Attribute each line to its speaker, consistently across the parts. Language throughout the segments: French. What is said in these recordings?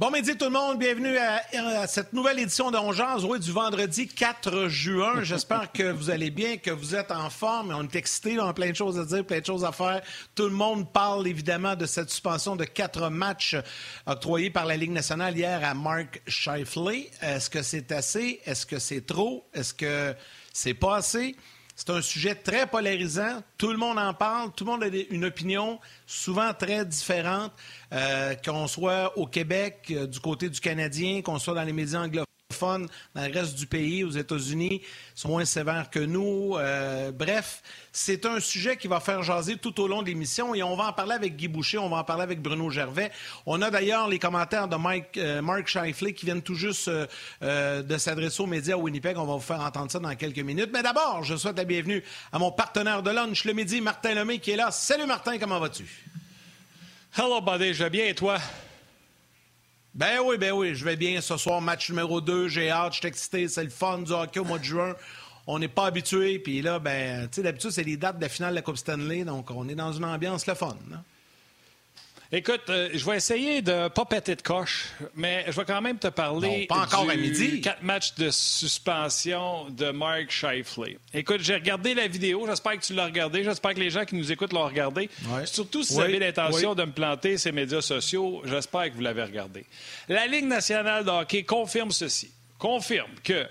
Speaker 1: Bon midi tout le monde, bienvenue à, cette nouvelle édition de Ongeance, oui, du vendredi 4 juin. J'espère que vous allez bien, que vous êtes en forme. On est excités, on a plein de choses à dire, plein de choses à faire. Tout le monde parle évidemment de cette suspension de quatre matchs octroyés par la Ligue nationale hier à Mark Scheifele. Est-ce que c'est assez? Est-ce que c'est trop? Est-ce que c'est pas assez? C'est un sujet très polarisant. Tout le monde en parle. Tout le monde a une opinion souvent très différente, euh, qu'on soit au Québec, euh, du côté du Canadien, qu'on soit dans les médias anglophones dans le reste du pays, aux États-Unis, sont moins sévères que nous. Euh, bref, c'est un sujet qui va faire jaser tout au long de l'émission et on va en parler avec Guy Boucher, on va en parler avec Bruno Gervais. On a d'ailleurs les commentaires de Mike, euh, Mark Shifley qui viennent tout juste euh, de s'adresser aux médias à Winnipeg. On va vous faire entendre ça dans quelques minutes. Mais d'abord, je souhaite la bienvenue à mon partenaire de lunch le midi, Martin Lemay, qui est là. Salut Martin, comment vas-tu?
Speaker 2: Hello, buddy, je vais bien et toi?
Speaker 1: Ben oui, ben oui, je vais bien ce soir, match numéro 2, j'ai hâte, je suis excité, c'est le fun du hockey au mois de juin. On n'est pas habitué, puis là, ben, tu sais, d'habitude, c'est les dates de la finale de la Coupe Stanley, donc on est dans une ambiance le fun. Là.
Speaker 2: Écoute, euh, je vais essayer de pas péter de coche, mais je vais quand même te parler
Speaker 1: pas encore à midi.
Speaker 2: quatre matchs de suspension de Mark Scheifele. Écoute, j'ai regardé la vidéo, j'espère que tu l'as regardé, j'espère que les gens qui nous écoutent l'ont regardé. Surtout si vous avez l'intention de me planter ces médias sociaux, j'espère que vous l'avez regardé. La Ligue nationale de hockey confirme ceci, confirme que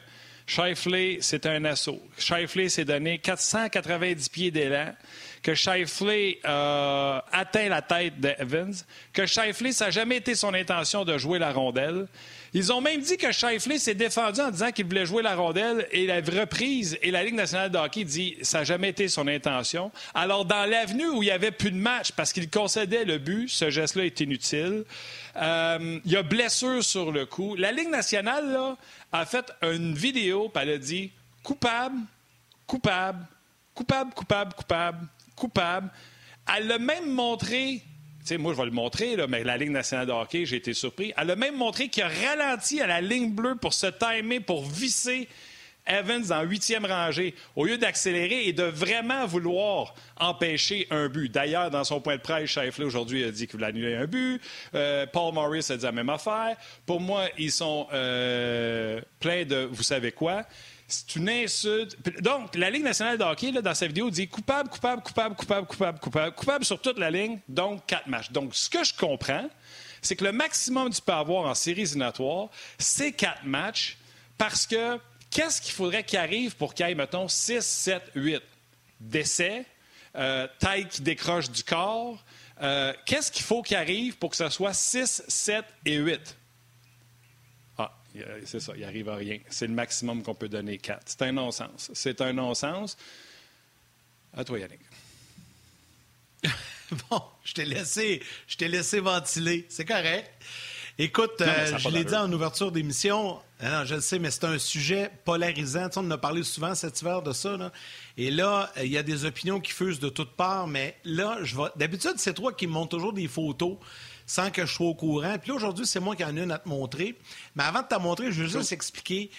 Speaker 2: Scheifele, c'est un assaut. Scheifele s'est donné 490 pieds d'élan que Shifley euh, atteint la tête d'Evans, que Shifley, ça n'a jamais été son intention de jouer la rondelle. Ils ont même dit que Shifley s'est défendu en disant qu'il voulait jouer la rondelle et la reprise et la Ligue nationale de hockey dit ça n'a jamais été son intention. Alors, dans l'avenue où il n'y avait plus de match parce qu'il concédait le but, ce geste-là est inutile. Euh, il y a blessure sur le coup. La Ligue nationale a fait une vidéo, puis elle a dit coupable, coupable, coupable, coupable, coupable coupable. Elle l'a même montré moi, je vais le montrer, mais la Ligue nationale de hockey, j'ai été surpris. Elle a même montré qu'il a ralenti à la ligne bleue pour se timer, pour visser Evans en huitième rangée, au lieu d'accélérer et de vraiment vouloir empêcher un but. D'ailleurs, dans son point de presse, Scheifele aujourd'hui a dit qu'il voulait annuler un but. Euh, Paul Morris a dit la même affaire. Pour moi, ils sont euh, pleins de vous savez quoi? C'est une insulte. Donc, la Ligue nationale de hockey, dans sa vidéo, dit coupable, coupable, coupable, coupable, coupable, coupable, coupable sur toute la ligne, donc quatre matchs. Donc, ce que je comprends, c'est que le maximum que tu peux avoir en séries éliminatoires, c'est quatre matchs, parce que qu'est-ce qu'il faudrait qu'il arrive pour qu'il y ait, mettons, 6, 7, 8 décès, euh, taille qui décroche du corps? Euh, qu'est-ce qu'il faut qu'il arrive pour que ce soit 6, 7 et 8? C'est ça, il arrive à rien. C'est le maximum qu'on peut donner, 4. C'est un non-sens. C'est un non-sens. À toi, Yannick.
Speaker 1: bon, je t'ai laissé, je t'ai laissé ventiler. C'est correct. Écoute, euh, je l'ai dit en ouverture d'émission, ah je le sais, mais c'est un sujet polarisant. Tu on en a parlé souvent cet hiver de ça. Et là, il y a des opinions qui fusent de toutes parts, mais là, je vais. D'habitude, c'est toi qui me montres toujours des photos sans que je sois au courant. Puis là, aujourd'hui, c'est moi qui en ai une à te montrer. Mais avant de te montrer, je veux juste expliquer.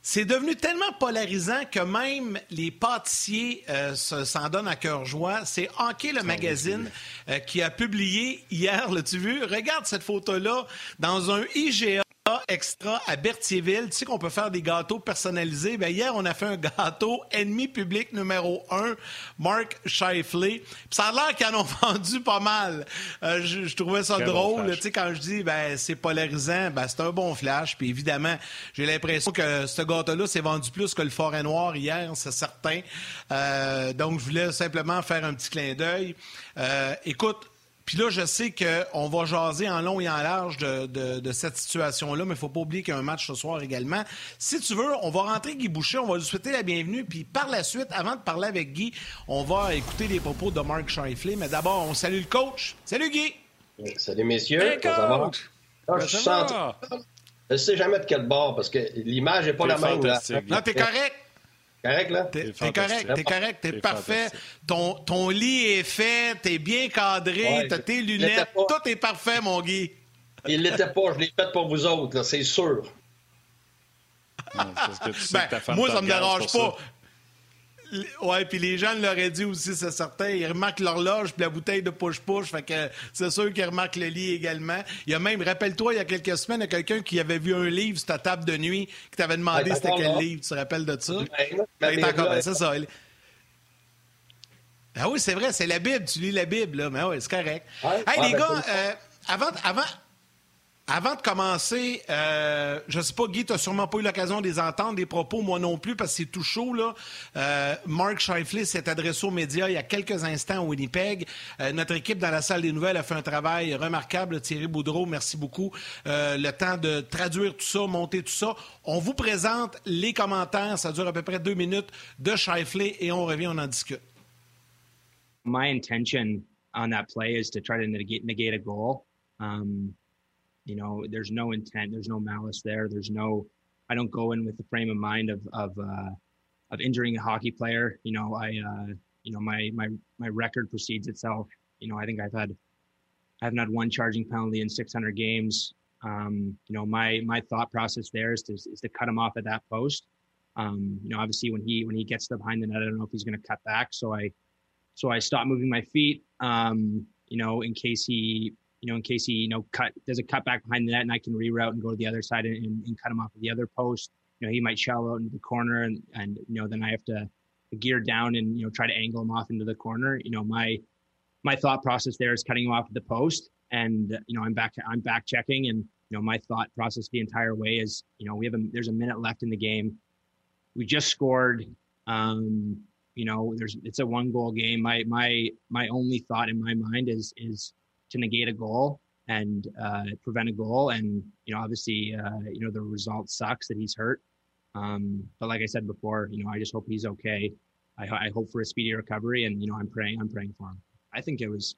Speaker 1: C'est devenu tellement polarisant que même les pâtissiers euh, s'en donnent à cœur joie. C'est Hockey le magazine euh, qui a publié hier, l'as-tu vu? Regarde cette photo-là dans un IGA extra à Berthierville. Tu sais qu'on peut faire des gâteaux personnalisés. Bien, hier, on a fait un gâteau ennemi public numéro un, Mark Shifley. ça a l'air qu'ils en ont vendu pas mal. Euh, je, trouvais ça drôle. tu sais, quand je dis ben c'est polarisant, ben c'est un bon flash. Puis évidemment, j'ai l'impression que ce gâteau-là s'est vendu plus que le Forêt Noir hier, c'est certain. Euh, donc, je voulais simplement faire un petit clin d'œil. Euh, écoute, puis là, je sais qu'on va jaser en long et en large de, cette situation-là, mais il ne faut pas oublier qu'il y a un match ce soir également. Si tu veux, on va rentrer Guy Boucher, on va lui souhaiter la bienvenue, puis par la suite, avant de parler avec Guy, on va écouter les propos de Mark Scheifele. Mais d'abord, on salue le coach. Salut Guy!
Speaker 3: Salut messieurs. Hey, coach! Ah, je, ne sais jamais de quel bord parce que l'image n'est pas la même. Là.
Speaker 1: Non, t'es correct
Speaker 3: correct, là?
Speaker 1: T'es correct, t'es correct, t'es parfait. Ton, ton lit est fait, t'es bien cadré, t'as tes lunettes, tout est parfait, mon Guy.
Speaker 3: Il l'était pas, je l'ai fait pour vous autres, c'est sûr.
Speaker 1: ben, moi, ça me dérange pas. Ouais, puis les gens l'auraient dit aussi, c'est certain. Ils remarquent l'horloge puis la bouteille de push-push. Fait que c'est sûr qu'ils remarquent le lit également. Il y a même, rappelle-toi, il y a quelques semaines, il y a quelqu'un qui avait vu un livre sur ta table de nuit, qui t'avait demandé c'était quel livre. Tu te rappelles de ça? c'est ça. Ah oui, c'est vrai, c'est la Bible. Tu lis la Bible, là. Mais oui, c'est correct. hey, les ben, gars, euh, avant, avant, avant de commencer, euh, je sais pas, Guy, tu n'as sûrement pas eu l'occasion de les entendre, des propos, moi non plus, parce que c'est tout chaud. Là. Euh, Mark Scheifele s'est adressé aux médias il y a quelques instants au Winnipeg. Euh, notre équipe dans la salle des nouvelles a fait un travail remarquable. Thierry Boudreau, merci beaucoup. Euh, le temps de traduire tout ça, monter tout ça. On vous présente les commentaires, ça dure à peu près deux minutes, de Scheifele et on revient, on en discute.
Speaker 4: Intention play goal. Um... You know, there's no intent, there's no malice there. There's no, I don't go in with the frame of mind of of uh, of injuring a hockey player. You know, I uh, you know my my my record precedes itself. You know, I think I've had I haven't had one charging penalty in 600 games. Um, you know, my my thought process there is to is to cut him off at that post. Um, you know, obviously when he when he gets to behind the net, I don't know if he's going to cut back. So I so I stop moving my feet. Um, you know, in case he you know, in case he, you know, cut does a cut back behind the net and I can reroute and go to the other side and, and cut him off of the other post. You know, he might shell out into the corner and, and, you know, then I have to gear down and, you know, try to angle him off into the corner. You know, my, my thought process there is cutting him off at the post. And, you know, I'm back, I'm back checking and, you know, my thought process the entire way is, you know, we have a, there's a minute left in the game. We just scored, um, you know, there's, it's a one goal game. My, my, my only thought in my mind is, is, to negate a goal and uh, prevent a goal. And you know, obviously, uh, you know, the result sucks that he's hurt. Um, but like I said before, you know, I just hope he's okay. I, I, hope for a speedy recovery, and you know, I'm praying. I'm praying for him. I think it was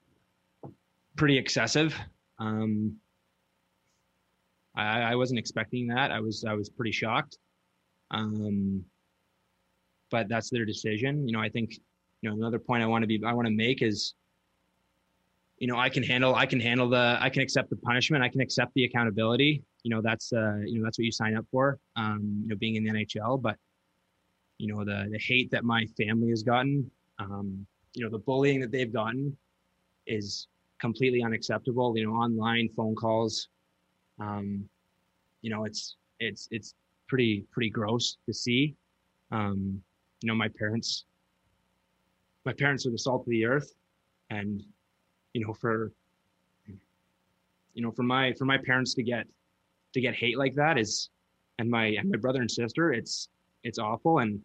Speaker 4: pretty excessive. Um, I, I wasn't expecting that. I was I was pretty shocked. Um, but that's their decision. You know, I think you know another point I want to be I want to make is you know, I can handle, I can handle the, I can accept the punishment. I can accept the accountability. You know, that's, uh, you know, that's what you sign up for, um, you know, being in the NHL. But, you know, the, the hate that my family has gotten, um, you know, the bullying that they've gotten is completely unacceptable. You know, online phone calls, um, you know, it's, it's, it's pretty, pretty gross to see. Um, you know, my parents, my parents are the salt of the earth and you know, for you know, for my for my parents to get to get hate like that is and my and my brother and sister, it's it's awful and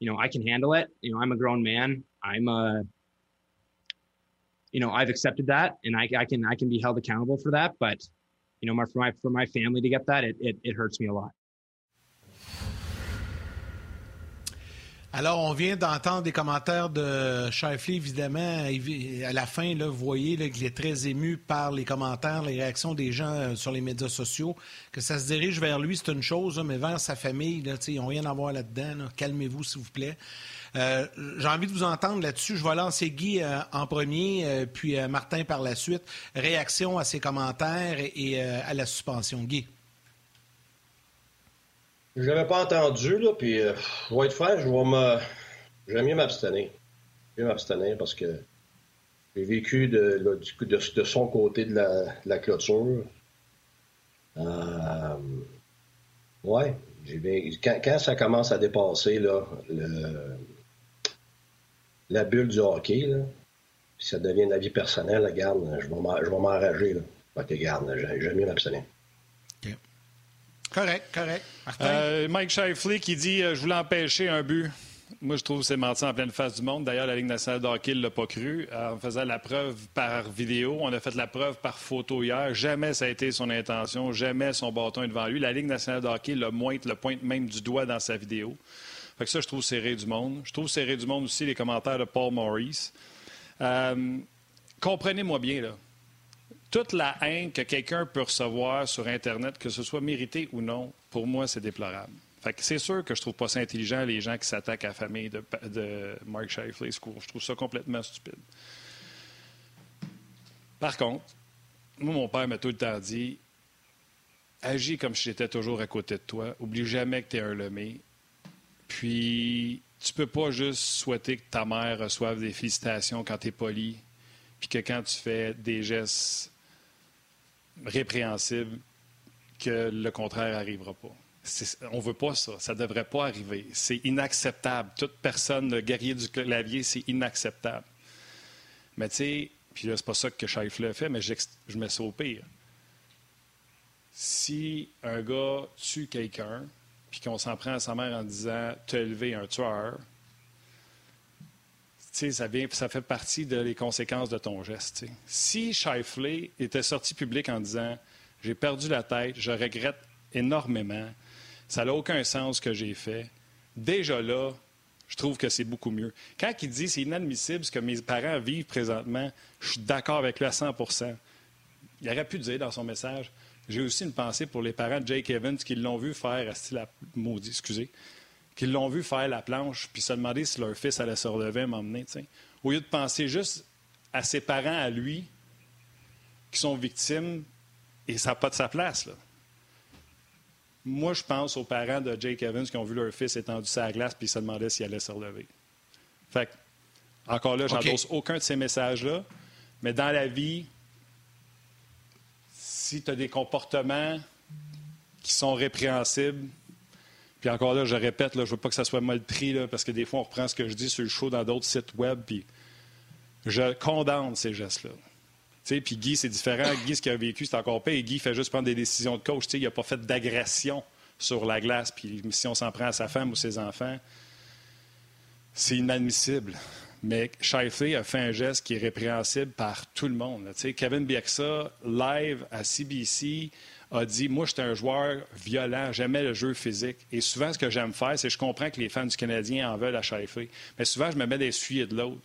Speaker 4: you know, I can handle it. You know, I'm a grown man. I'm a you know, I've accepted that and I, I can I can be held accountable for that. But, you know, my for my for my family to get that, it, it, it hurts me a lot.
Speaker 1: Alors, on vient d'entendre des commentaires de Shifley, évidemment. À la fin, là, vous voyez qu'il est très ému par les commentaires, les réactions des gens euh, sur les médias sociaux. Que ça se dirige vers lui, c'est une chose, mais vers sa famille, là, ils n'ont rien à voir là-dedans. Calmez-vous, s'il vous plaît. Euh, j'ai envie de vous entendre là-dessus. Je vais lancer Guy euh, en premier, puis Martin par la suite. Réaction à ces commentaires et à la suspension. Guy.
Speaker 3: Je l'avais pas entendu, là, puis euh, je vais être franc, je vais me... J'aime mieux m'abstenir. mieux m'abstenir parce que j'ai vécu de, de, de, son côté de la, de la clôture. Euh, ouais, quand, quand, ça commence à dépasser là, le, la bulle du hockey, là, puis ça devient la vie personnelle, garde, je vais m'enrager. Fait que garde, j'aime mieux m'abstenir.
Speaker 1: Correct, correct.
Speaker 2: Euh, Mike Shifley qui dit euh, Je voulais empêcher un but. Moi, je trouve que c'est menti en pleine face du monde. D'ailleurs, la Ligue nationale de hockey ne l'a pas cru. Euh, on faisait la preuve par vidéo. On a fait la preuve par photo hier. Jamais ça a été son intention. Jamais son bâton est devant lui. La Ligue nationale de hockey le pointe, le pointe même du doigt dans sa vidéo. Fait que ça, je trouve serré du monde. Je trouve serré du monde aussi les commentaires de Paul Maurice. Comprenez-moi bien, là toute la haine que quelqu'un peut recevoir sur Internet, que ce soit mérité ou non, pour moi, c'est déplorable. c'est sûr que je trouve pas ça intelligent les gens qui s'attaquent à la famille de, de Mark Shifley. Je trouve ça complètement stupide. Par contre, moi, mon père m'a tout le temps dit agis comme si j'étais toujours à côté de toi. Oublie jamais que tu es un lemé. Puis, tu peux pas juste souhaiter que ta mère reçoive des félicitations quand tu es poli, puis que quand tu fais des gestes répréhensibles, que le contraire n'arrivera pas. On ne veut pas ça. Ça ne devrait pas arriver. C'est inacceptable. Toute personne, le guerrier du clavier, c'est inacceptable. Mais tu sais, puis là, c'est pas ça que Scheifele fait, mais je mets ça au pire. Si un gars tue quelqu'un, puis qu'on s'en prend à sa mère en disant T'as élevé un tueur, ça, ça fait partie des conséquences de ton geste. Si Scheifele était sorti public en disant J'ai perdu la tête, je regrette énormément, ça n'a aucun sens ce que j'ai fait, déjà là, je trouve que c'est beaucoup mieux. Quand il dit c'est inadmissible ce que mes parents vivent présentement, je suis d'accord avec lui à 100% Il aurait pu dire dans son message j'ai aussi une pensée pour les parents de Jake Evans qui l'ont vu faire, la, maudit, excusez, qui l'ont vu faire la planche, puis se demander si leur fils allait se relever m'emmener. Au lieu de penser juste à ses parents, à lui, qui sont victimes, et ça n'a pas de sa place. Là. Moi, je pense aux parents de Jake Evans qui ont vu leur fils étendu sur la glace puis se demandaient s'il allait se relever. Fait encore là, j'endosse aucun de ces messages-là, mais dans la vie, si tu as des comportements qui sont répréhensibles, puis encore là, je répète, je ne veux pas que ça soit mal pris, parce que des fois, on reprend ce que je dis sur le show dans d'autres sites web, puis je condamne ces gestes-là. Puis Guy, c'est différent. Guy, ce qu'il a vécu, c'est encore pire. Guy fait juste prendre des décisions de coach. il n'a pas fait d'agression sur la glace. Puis si on s'en prend à sa femme ou ses enfants, c'est inadmissible. Mais Shifley a fait un geste qui est répréhensible par tout le monde. Kevin Bieksa, live à CBC, a dit Moi, j'étais un joueur violent, j'aimais le jeu physique. Et souvent, ce que j'aime faire, c'est je comprends que les fans du Canadien en veulent à Shifley. Mais souvent, je me mets des suyers de l'autre.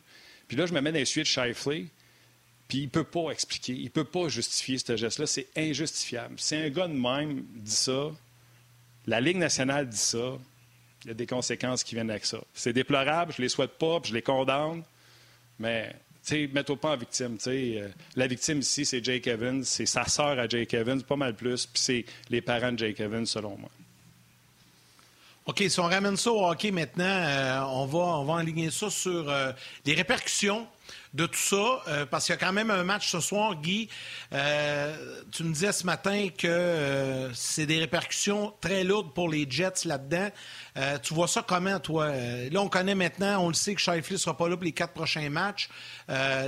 Speaker 2: Puis là, je me mets des suyers de Shifley. Puis il ne peut pas expliquer, il ne peut pas justifier ce geste-là. C'est injustifiable. Si un gars de même dit ça, la Ligue nationale dit ça, il y a des conséquences qui viennent avec ça. C'est déplorable, je les souhaite pas, puis je les condamne, mais mets-toi pas en victime. Euh, la victime ici, c'est Jake Evans, c'est sa sœur à Jake Evans, pas mal plus, puis c'est les parents de Jake Evans, selon moi.
Speaker 1: OK, si on ramène ça au hockey maintenant, euh, on, va, on va enligner ça sur euh, les répercussions de tout ça, euh, parce qu'il y a quand même un match ce soir, Guy. Euh, tu me disais ce matin que euh, c'est des répercussions très lourdes pour les Jets là-dedans. tu vois ça comment, toi? là, on connaît maintenant, on le sait que Shifley ne sera pas là pour les quatre prochains matchs.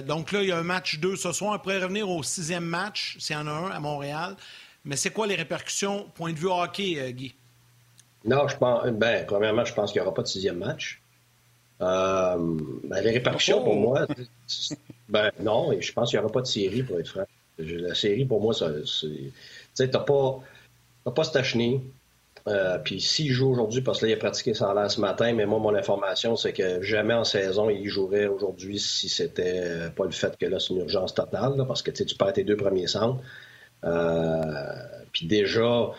Speaker 1: donc là, il y a un match 2 ce soir. On pourrait revenir au sixième match, s'il y en a un, à Montréal. Mais c'est quoi les répercussions, point de vue hockey, Guy?
Speaker 3: Non, je pense. Ben, premièrement, je pense qu'il n'y aura pas de sixième match. Euh, ben, les répercussions, pour oh! moi, ben non, je pense qu'il n'y aura pas de série, pour être franc. La série, pour moi, c'est. Tu sais, t'as pas, pas Stachny. Euh, puis s'il joue aujourd'hui, parce qu'il a pratiqué sans l'air ce matin, mais moi, mon information, c'est que jamais en saison, il jouerait aujourd'hui si c'était euh, pas le fait que là, c'est une urgence totale, parce que tu perds tes deux premiers centres. Euh, puis déjà,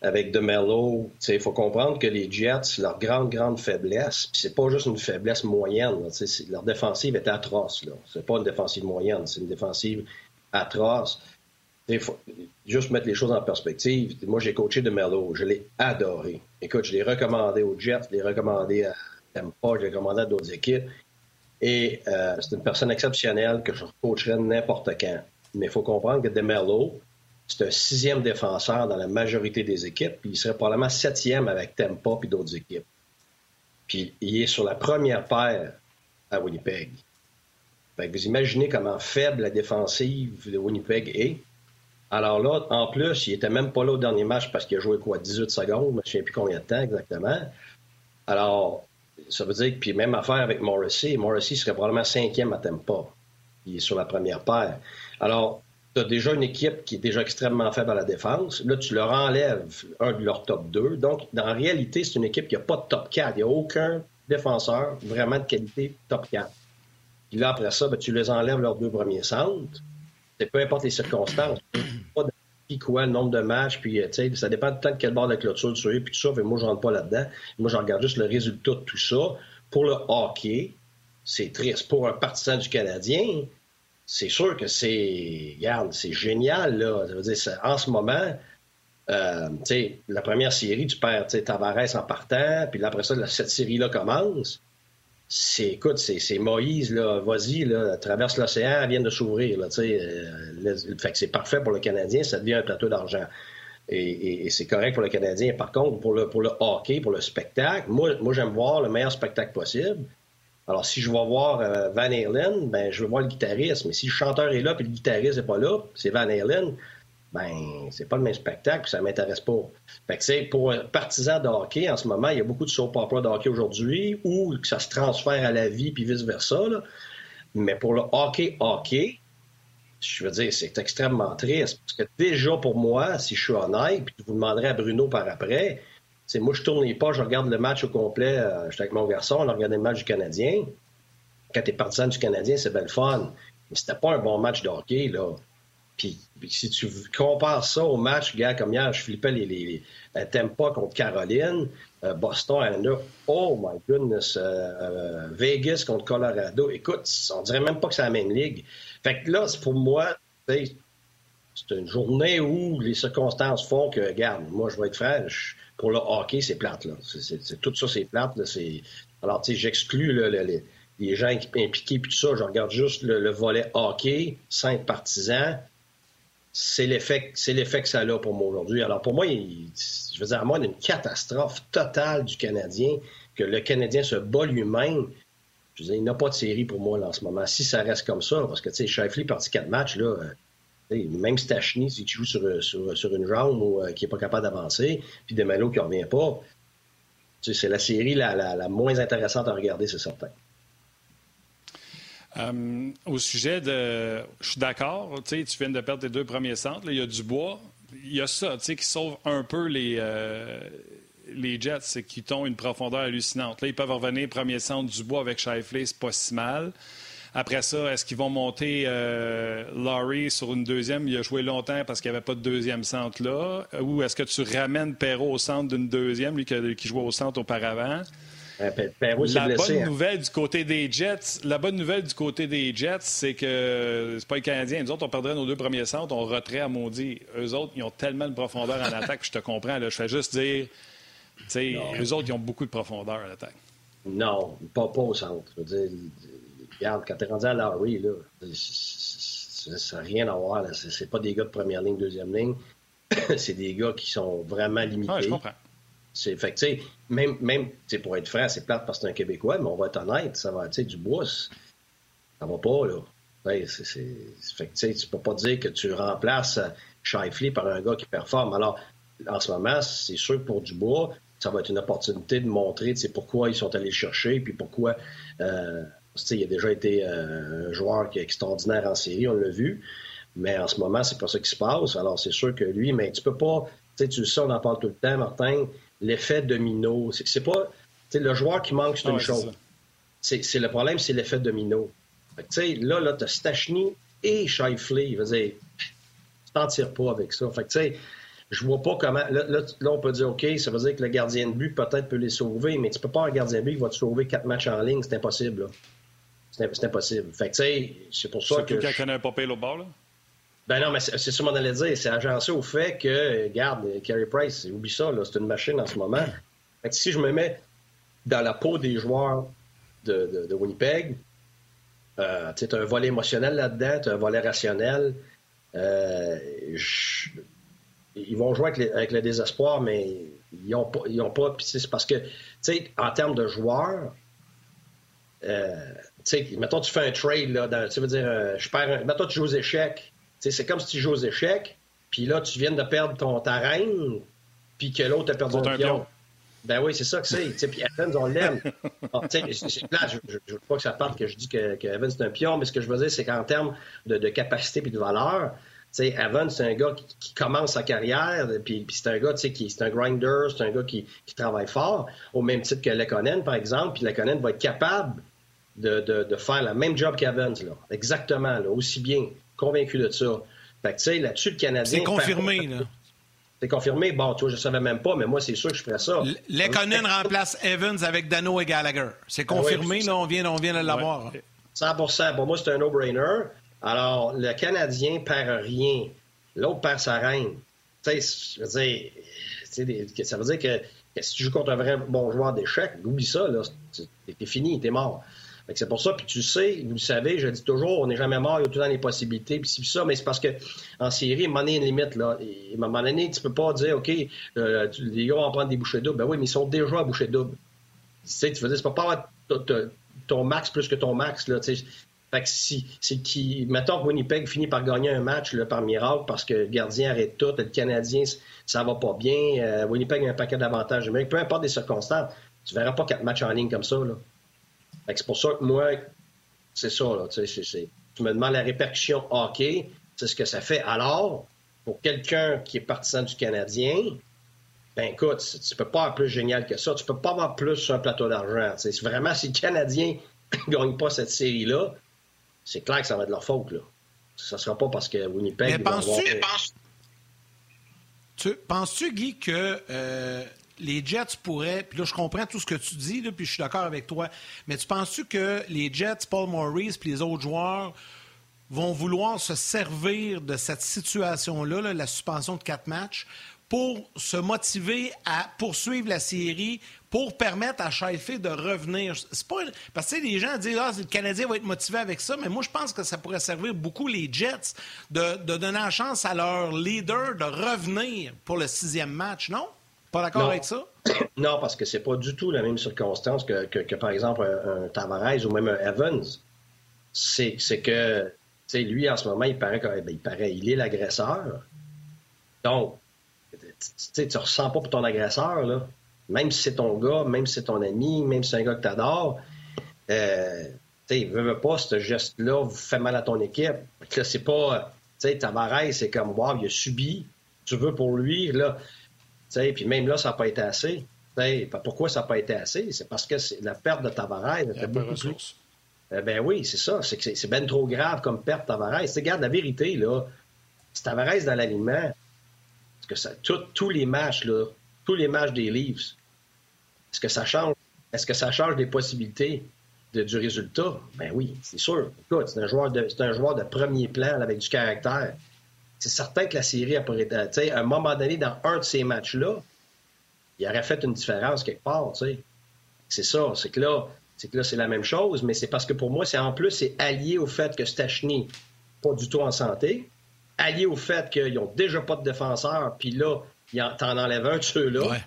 Speaker 3: avec DeMello, il faut comprendre que les Jets, leur grande, grande faiblesse, puis c'est pas juste une faiblesse moyenne, leur défensive est atroce. C'est pas une défensive moyenne, c'est une défensive atroce. Faut juste mettre les choses en perspective. Moi, j'ai coaché DeMello, je l'ai adoré. Écoute, je l'ai recommandé aux Jets, je l'ai recommandé à Tampa, je l'ai recommandé à d'autres équipes. Et euh, c'est une personne exceptionnelle que je coacherais n'importe quand. Mais il faut comprendre que DeMello, c'est un sixième défenseur dans la majorité des équipes, puis il serait probablement septième avec Tempa puis d'autres équipes. Puis il est sur la première paire à Winnipeg. vous imaginez comment faible la défensive de Winnipeg est. Alors là, en plus, il était même pas là au dernier match parce qu'il a joué quoi, 18 secondes, je ne souviens plus combien de temps exactement. Alors, ça veut dire que, puis même affaire avec Morrissey, Morrissey serait probablement cinquième à Tempa. Il est sur la première paire. Alors, tu as déjà une équipe qui est déjà extrêmement faible à la défense. Là, tu leur enlèves un de leurs top 2. Donc, en réalité, c'est une équipe qui n'a pas de top 4. Il n'y a aucun défenseur vraiment de qualité top 4. Puis là, après ça, ben, tu les enlèves leurs deux premiers centres. peu importe les circonstances. pas de quoi, le nombre de matchs, puis euh, ça dépend du temps de quel bord de clôture tu es, puis tout ça. Mais moi, je rentre pas là-dedans. Moi, je regarde juste le résultat de tout ça. Pour le hockey, c'est triste. Pour un partisan du Canadien, c'est sûr que c'est, regarde, c'est génial, là. En ce moment, Euh, la première série, tu perds Tavares en partant, puis après ça, cette série-là commence. C'est, écoute, c'est, Moïse, là, vas-y, là, traverse l'océan, vient de s'ouvrir, là, euh, c'est parfait pour le Canadien, ça devient un plateau d'argent. Et, c'est correct pour le Canadien. Par contre, pour le, pour le hockey, pour le spectacle, moi, moi j'aime voir le meilleur spectacle possible. Alors, si je vais voir euh, Van Halen, ben, je veux voir le guitariste. Mais si le chanteur est là puis le guitariste n'est pas là, c'est Van Halen, ben, c'est pas le même spectacle puis ça m'intéresse pas. Fait que, c'est pour un partisan de hockey, en ce moment, il y a beaucoup de soap opera de hockey aujourd'hui où ça se transfère à la vie puis vice-versa. Mais pour le hockey, hockey, je veux dire, c'est extrêmement triste. Parce que déjà, pour moi, si je suis honnête, puis je vous demanderai à Bruno par après, moi, je tourne les pas, je regarde le match au complet. Euh, j'étais avec mon garçon, on a regardé le match du Canadien. Quand t'es partisan du Canadien, c'est belle fun. Mais c'était pas un bon match de hockey, là. Puis, si tu compares ça au match, gars, comme hier, je flippais les, les, les Tampa contre Caroline, euh, Boston à oh my goodness, euh, Vegas contre Colorado. Écoute, on dirait même pas que c'est la même ligue. Fait que là, pour moi, c'est une journée où les circonstances font que, regarde, moi, je vais être frère, pour le hockey, c'est plate, là. Tout ça, c'est plate. Alors, tu sais, j'exclus les, gens impliqués puis tout ça. Je regarde juste le, volet hockey, cinq partisans. C'est l'effet, que ça a pour moi aujourd'hui. Alors, pour moi, je veux dire, à moi, une catastrophe totale du Canadien, que le Canadien se bat lui-même. Je veux dire, il n'a pas de série pour moi, là, en ce moment. Si ça reste comme ça, parce que, tu sais, Shifley parti quatre matchs, là, euh, même Stachny, si tu joues sur, sur, sur une jambe ou euh, qui n'est pas capable d'avancer, puis Demelo qui ne revient pas, c'est la série la, la, moins intéressante à regarder, c'est certain.
Speaker 2: Euh, au sujet de. Je suis d'accord, tu viens de perdre tes deux premiers centres, il y a du bois. Il y a ça, qui sauve un peu les, euh, les Jets, c'est qu'ils ont une profondeur hallucinante. Là, ils peuvent revenir premier centre du bois avec Shifley, c'est pas si mal. Après ça, est-ce qu'ils vont monter euh, Laurie sur une deuxième? Il a joué longtemps parce qu'il n'y avait pas de deuxième centre là. Ou est-ce que tu ramènes Perrault au centre d'une deuxième, lui qui, jouait au centre auparavant?
Speaker 3: Euh, la
Speaker 2: bonne
Speaker 3: hein.
Speaker 2: nouvelle du côté des Jets, la bonne nouvelle du côté des Jets, c'est que c'est pas les Canadiens. Nous autres, on perdrait nos deux premiers centres, on retrait à maudit. Eux autres, ils ont tellement de profondeur en attaque, je te comprends. Là, je fais juste dire, eux autres, ils ont beaucoup de profondeur en attaque.
Speaker 3: Non, pas, pas au centre. Je veux dire, regarde, quand t'es rendu à Larry, là, ça n'a rien à voir. C'est pas des gars de première ligne, deuxième ligne. c'est des gars qui sont vraiment limités.
Speaker 2: Ouais, je comprends.
Speaker 3: C'est, fait que, même, même pour être franc, c'est plate parce que c'est un Québécois, mais on va être honnête, ça va, tu sais, du bois, ça va pas, là. C'est, fait que, tu peux pas dire que tu remplaces Shifley par un gars qui performe. Alors, en ce moment, c'est sûr que pour Dubois, ça va être une opportunité de montrer pourquoi ils sont allés le chercher, puis pourquoi euh, il a déjà été euh, un joueur qui est extraordinaire en série, on l'a vu. Mais en ce moment, c'est pas ça qui se passe. Alors, c'est sûr que lui, mais tu peux pas. Tu sais, sais, on en parle tout le temps, Martin. L'effet domino. C'est pas. Tu sais, le joueur qui manque, c'est une chose. C'est le problème, c'est l'effet domino. Tu sais, là, là, t'as Stachny et Shifley. Veux dire, tu t'en tires pas avec ça. Fait que, tu sais, je vois pas comment. Là, là, on peut dire, OK, ça veut dire que le gardien de but peut-être peut les sauver, mais tu peux pas un gardien de but qui va te sauver quatre matchs en ligne, c'est impossible. Là. C'est impossible. Fait que, tu sais, c'est pour ça que.
Speaker 2: quelqu'un connaît un papier au bord, là?
Speaker 3: Ben non, mais c'est ce qu'on allait dire. C'est agencé au fait que, regarde, Carey Price, oublie ça, c'est une machine en ce moment. Fait que si je me mets dans la peau des joueurs de, de, Winnipeg, euh, tu as un volet émotionnel là-dedans, tu as un volet rationnel. Euh, ils vont jouer avec, le désespoir, mais ils n'ont pas. Ils ont pas c'est parce que, tu sais, en termes de joueurs, euh, sais, mettons, tu fais un trade, là, tu veux dire, euh, je perds mettons, tu joues aux échecs. c'est comme si tu joues aux échecs, puis là, tu viens de perdre ton, ta reine, puis que l'autre a perdu un, pion. Ben oui, c'est ça que c'est. Puis Evans, on l'aime. Ah, je ne veux pas que ça parte que je dis que, que Evans, c'est un pion, mais ce que je veux dire, c'est qu'en termes de, capacité et de valeur, Evans, c'est un gars qui, commence sa carrière, puis, c'est un gars qui c'est un grinder, c'est un gars qui, qui, travaille fort, au même titre que Lekonen, par exemple. Puis Lekonen va être capable de, faire la même job qu'Evans, là. Exactement, là, aussi bien. Convaincu de ça. Fait que, tu sais, là-dessus, le Canadien.
Speaker 1: C'est confirmé, là.
Speaker 3: C'est confirmé. Bon, tu vois, je savais même pas, mais moi, c'est sûr que je ferais ça.
Speaker 1: Lekonen remplace Evans avec Dano et Gallagher. C'est ah confirmé, là, on vient, on vient de l'avoir.
Speaker 3: 100 Pour moi, c'est un no-brainer. Alors, le Canadien perd rien. L'autre perd sa reine. Tu sais, je veux dire, ça veut dire que, si tu joues contre un vrai bon joueur d'échecs, oublie ça, là. T'es fini, t'es mort. C'est pour ça, puis tu sais, vous le savez, je dis toujours, on n'est jamais mort, il y a tout le temps les possibilités, puis ça, mais c'est parce que en donné, il y a une limite, là. À un moment donné, tu peux pas dire, OK, euh, les gars vont prendre des bouchées doubles. Ben oui, mais ils sont déjà à bouchées doubles. Tu sais, tu veux dire, c'est pas pas ton max plus que ton max, là, si, mettons que Winnipeg finit par gagner un match par miracle parce que le gardien arrête tout, le Canadien, ça va pas bien, euh, Winnipeg a un paquet d'avantages mais peu importe les circonstances, tu verras pas quatre matchs en ligne comme ça, là. C'est pour ça que moi, c'est ça. Là, tu me demandes la répercussion hockey, c'est ce que ça fait. Alors, pour quelqu'un qui est partisan du Canadien, ben écoute, tu peux pas avoir plus génial que ça. Tu peux pas avoir plus sur un plateau d'argent. Vraiment, si le Canadien ne gagne pas cette série-là, c'est clair que ça va être de leur faute. Là. Ça sera pas parce que Winnipeg...
Speaker 1: Mais penses-tu, penses-tu, Guy, que euh, les Jets pourraient, puis là, je comprends tout ce que tu dis, là, puis je suis d'accord avec toi, mais tu penses-tu que les Jets, Paul Maurice, puis les autres joueurs vont vouloir se servir de cette situation-là, la suspension de quatre matchs, pour se motiver à poursuivre la série, pour permettre à Sheffield de revenir? C'est pas parce que les gens disent ah le Canadien va être motivé avec ça, mais moi je pense que ça pourrait servir beaucoup les Jets de, de donner la chance à leur leader de revenir pour le sixième match, non? Pas d'accord avec ça?
Speaker 3: Non, parce que c'est pas du tout la même circonstance que, que, par exemple, un, Tavares ou même un Evans. C'est que, tu sais, lui, en ce moment, il paraît, ben, il paraît, il est l'agresseur. Donc, tu ne ressens pas pour ton agresseur, là. Même si c'est ton gars, même si c'est ton ami, même si c'est un gars que tu adores, euh, tu sais, veut, pas, ce geste-là vous fait mal à ton équipe. Là, c'est pas, tu sais, Tavares, c'est comme, wow, il a subi, tu veux pour lui, là. Puis même là, ça n'a pas été assez. pourquoi ça n'a pas été assez? C'est parce que la perte de Tavares était beaucoup plus... Euh, ben oui, c'est ça. C'est bien trop grave comme perte Tavares. Regarde, la vérité, là, c'est Tavares dans l'alignement, parce que ça, tous les matchs, là, tous les matchs des Leafs, est-ce que ça change? Est-ce que ça change des possibilités du résultat? Ben oui, c'est sûr. Écoute, c'est un joueur de, c'est un joueur de premier plan avec du caractère c'est certain que la série, a sais, à un moment donné, dans un de ces matchs-là, il aurait fait une différence quelque part. C'est ça. C'est que là, c'est que là, c'est la même chose, mais c'est parce que pour moi, c'est en plus, c'est allié au fait que Stachny pas du tout en santé, allié au fait qu'ils n'ont déjà pas de défenseur, puis là, t'en enlèves un de ceux-là. Ouais.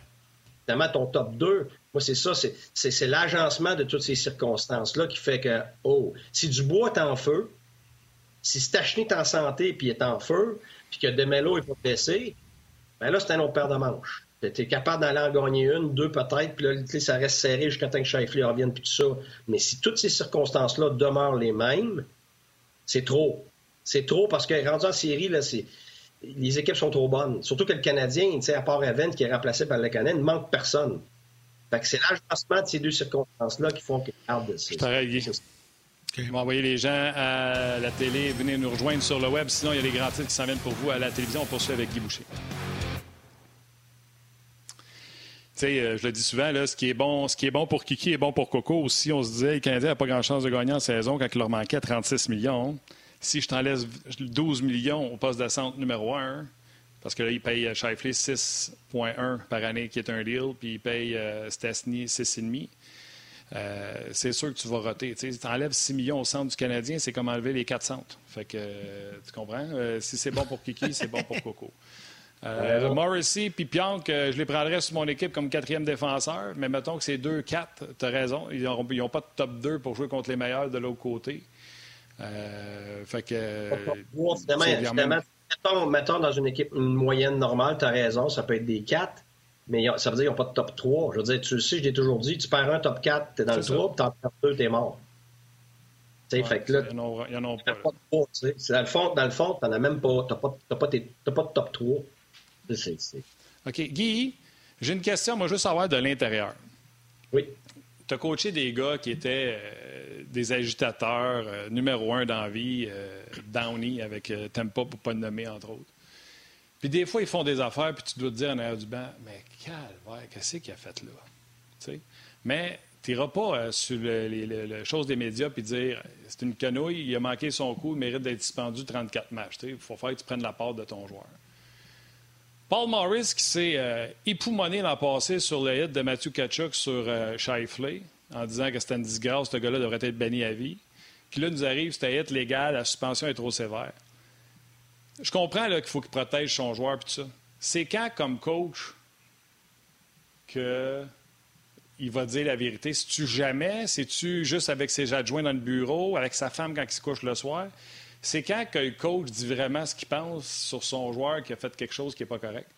Speaker 3: Évidemment, ton top 2, moi, c'est ça, c'est l'agencement de toutes ces circonstances-là qui fait que, oh, si Dubois est en feu, si Stachny est en santé puis est en feu, puis que Demelo est pas blessé, ben là, c'est un autre paire de manches. Tu es capable d'aller en gagner une, deux peut-être, puis là, ça reste serré jusqu'à temps que Shifley revienne, puis tout ça. Mais si toutes ces circonstances-là demeurent les mêmes, c'est trop. C'est trop parce que rendu en série, là, c'est les équipes sont trop bonnes. Surtout que le Canadien, à part Event qui est remplacé par le Canadien, ne manque personne. Fait que c'est l'agencement de ces deux circonstances-là qui font qu'il de
Speaker 2: ça. Okay. On va envoyer les gens à la télé. Venez nous rejoindre sur le web. Sinon, il y a les grands titres qui s'en viennent pour vous à la télévision. On poursuit avec Guy Boucher. Tu sais, euh, je le dis souvent, là, ce, qui est bon, ce qui est bon pour Kiki est bon pour Coco. Aussi, on se disait, les Canadiens n'ont pas grand chance de gagner en saison quand il leur manquait 36 millions. Si je t'en laisse 12 millions au poste de numéro 1, parce que là, il paye Shifley 6,1 par année, qui est un deal, puis il paye euh, Stastny 6,5 euh, c'est sûr que tu vas roter. Tu enlèves 6 millions au centre du Canadien, c'est comme enlever les 4 centres. Fait que, euh, tu comprends? Euh, si c'est bon pour Kiki, c'est bon pour Coco. Morrissey puis Pionk, je les prendrais sur mon équipe comme quatrième défenseur, mais mettons que c'est 2-4, tu as raison. Ils n'ont pas de top 2 pour jouer contre les meilleurs de l'autre côté. fait que.
Speaker 3: mettons, mettons, dans une équipe une moyenne normale, tu as raison, ça peut être des 4 mais ça veut dire qu'ils n'ont pas de top 3. Je veux dire, tu le sais, je l'ai toujours dit, tu perds un top 4, tu es dans le 3, puis tu en perds 2, tu es mort. Ouais, fait que là, il
Speaker 2: n'y en, a pas.
Speaker 3: pas de 3, dans le fond, dans le fond, tu n'en as même pas. Tu n'as pas, pas, pas, de top 3. C'est,
Speaker 2: OK. Guy, j'ai une question, moi, juste savoir de l'intérieur.
Speaker 3: Oui.
Speaker 2: Tu as coaché des gars qui étaient euh, des agitateurs, euh, numéro un dans la vie, euh, Downey avec Tempa, pour ne pas le nommer, entre autres. Puis des fois, ils font des affaires, puis tu dois te dire en arrière du banc, mais calvaire, qu'est-ce qu'il a fait là? Mais tu n'iras pas euh, sur les, choses des médias puis dire c'est une canouille, il a manqué son coup, il mérite d'être suspendu 34 matchs. Il faut faire que tu prennes la part de ton joueur. Paul Morris qui s'est euh, époumoné l'an passé sur le hit de Matthew Kachuk sur euh, Shifley en disant que c'était une disgrâce, ce gars-là devrait être banni à vie. Puis là, nous arrive, c'était hit légal, la suspension est trop sévère. Je comprends qu'il faut qu'il protège son joueur et tout ça. C'est quand, comme coach, qu'il va dire la vérité? C'est-tu jamais? C'est-tu juste avec ses adjoints dans le bureau, avec sa femme quand il se couche le soir? C'est quand que le coach dit vraiment ce qu'il pense sur son joueur qui a fait quelque chose qui n'est pas correct?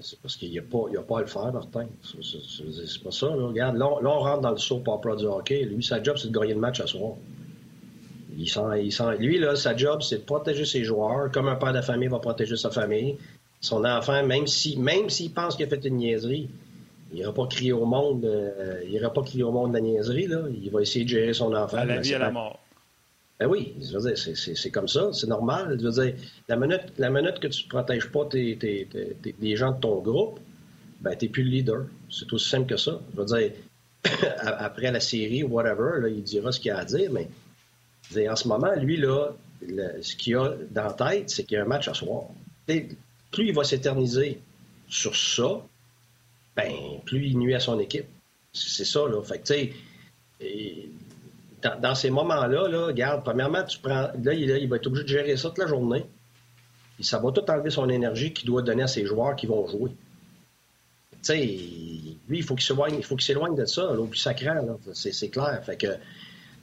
Speaker 3: C'est parce qu'il n'y a, pas à le faire, Martin. C'est pas ça. Là. Regarde, là, on rentre dans le saut par du hockey. Lui, sa job, c'est de gagner le match à soir. Il sent, il sent, lui, là, sa job, c'est de protéger ses joueurs, comme un père de famille va protéger sa famille. Son enfant, même s'il même s'il pense qu'il a fait une niaiserie, il n'ira pas crier au monde, euh, il ira pas crier au monde de la niaiserie, là. Il va essayer de gérer son enfant. À
Speaker 2: la vie, à la mort.
Speaker 3: Ben oui, c'est comme ça, c'est normal. Je veux dire, la minute, la minute que tu ne protèges pas tes, tes, tes, les gens de ton groupe, ben, tu n'es plus le leader. C'est aussi simple que ça. Je veux dire, après la série, whatever, là, il dira ce qu'il a à dire, mais en ce moment, lui, là, ce qu'il a dans la tête, c'est qu'il y a un match à soir. plus il va s'éterniser sur ça, ben, plus il nuit à son équipe. C'est ça, là. Fait que, tu sais, dans, ces moments-là, là, regarde, premièrement, tu prends. Là il, va être obligé de gérer ça toute la journée. Et ça va tout enlever son énergie qu'il doit donner à ses joueurs qui vont jouer. Tu sais, lui, il faut qu'il s'éloigne, il faut qu'il s'éloigne de ça, Au plus sacré, c'est clair. Fait que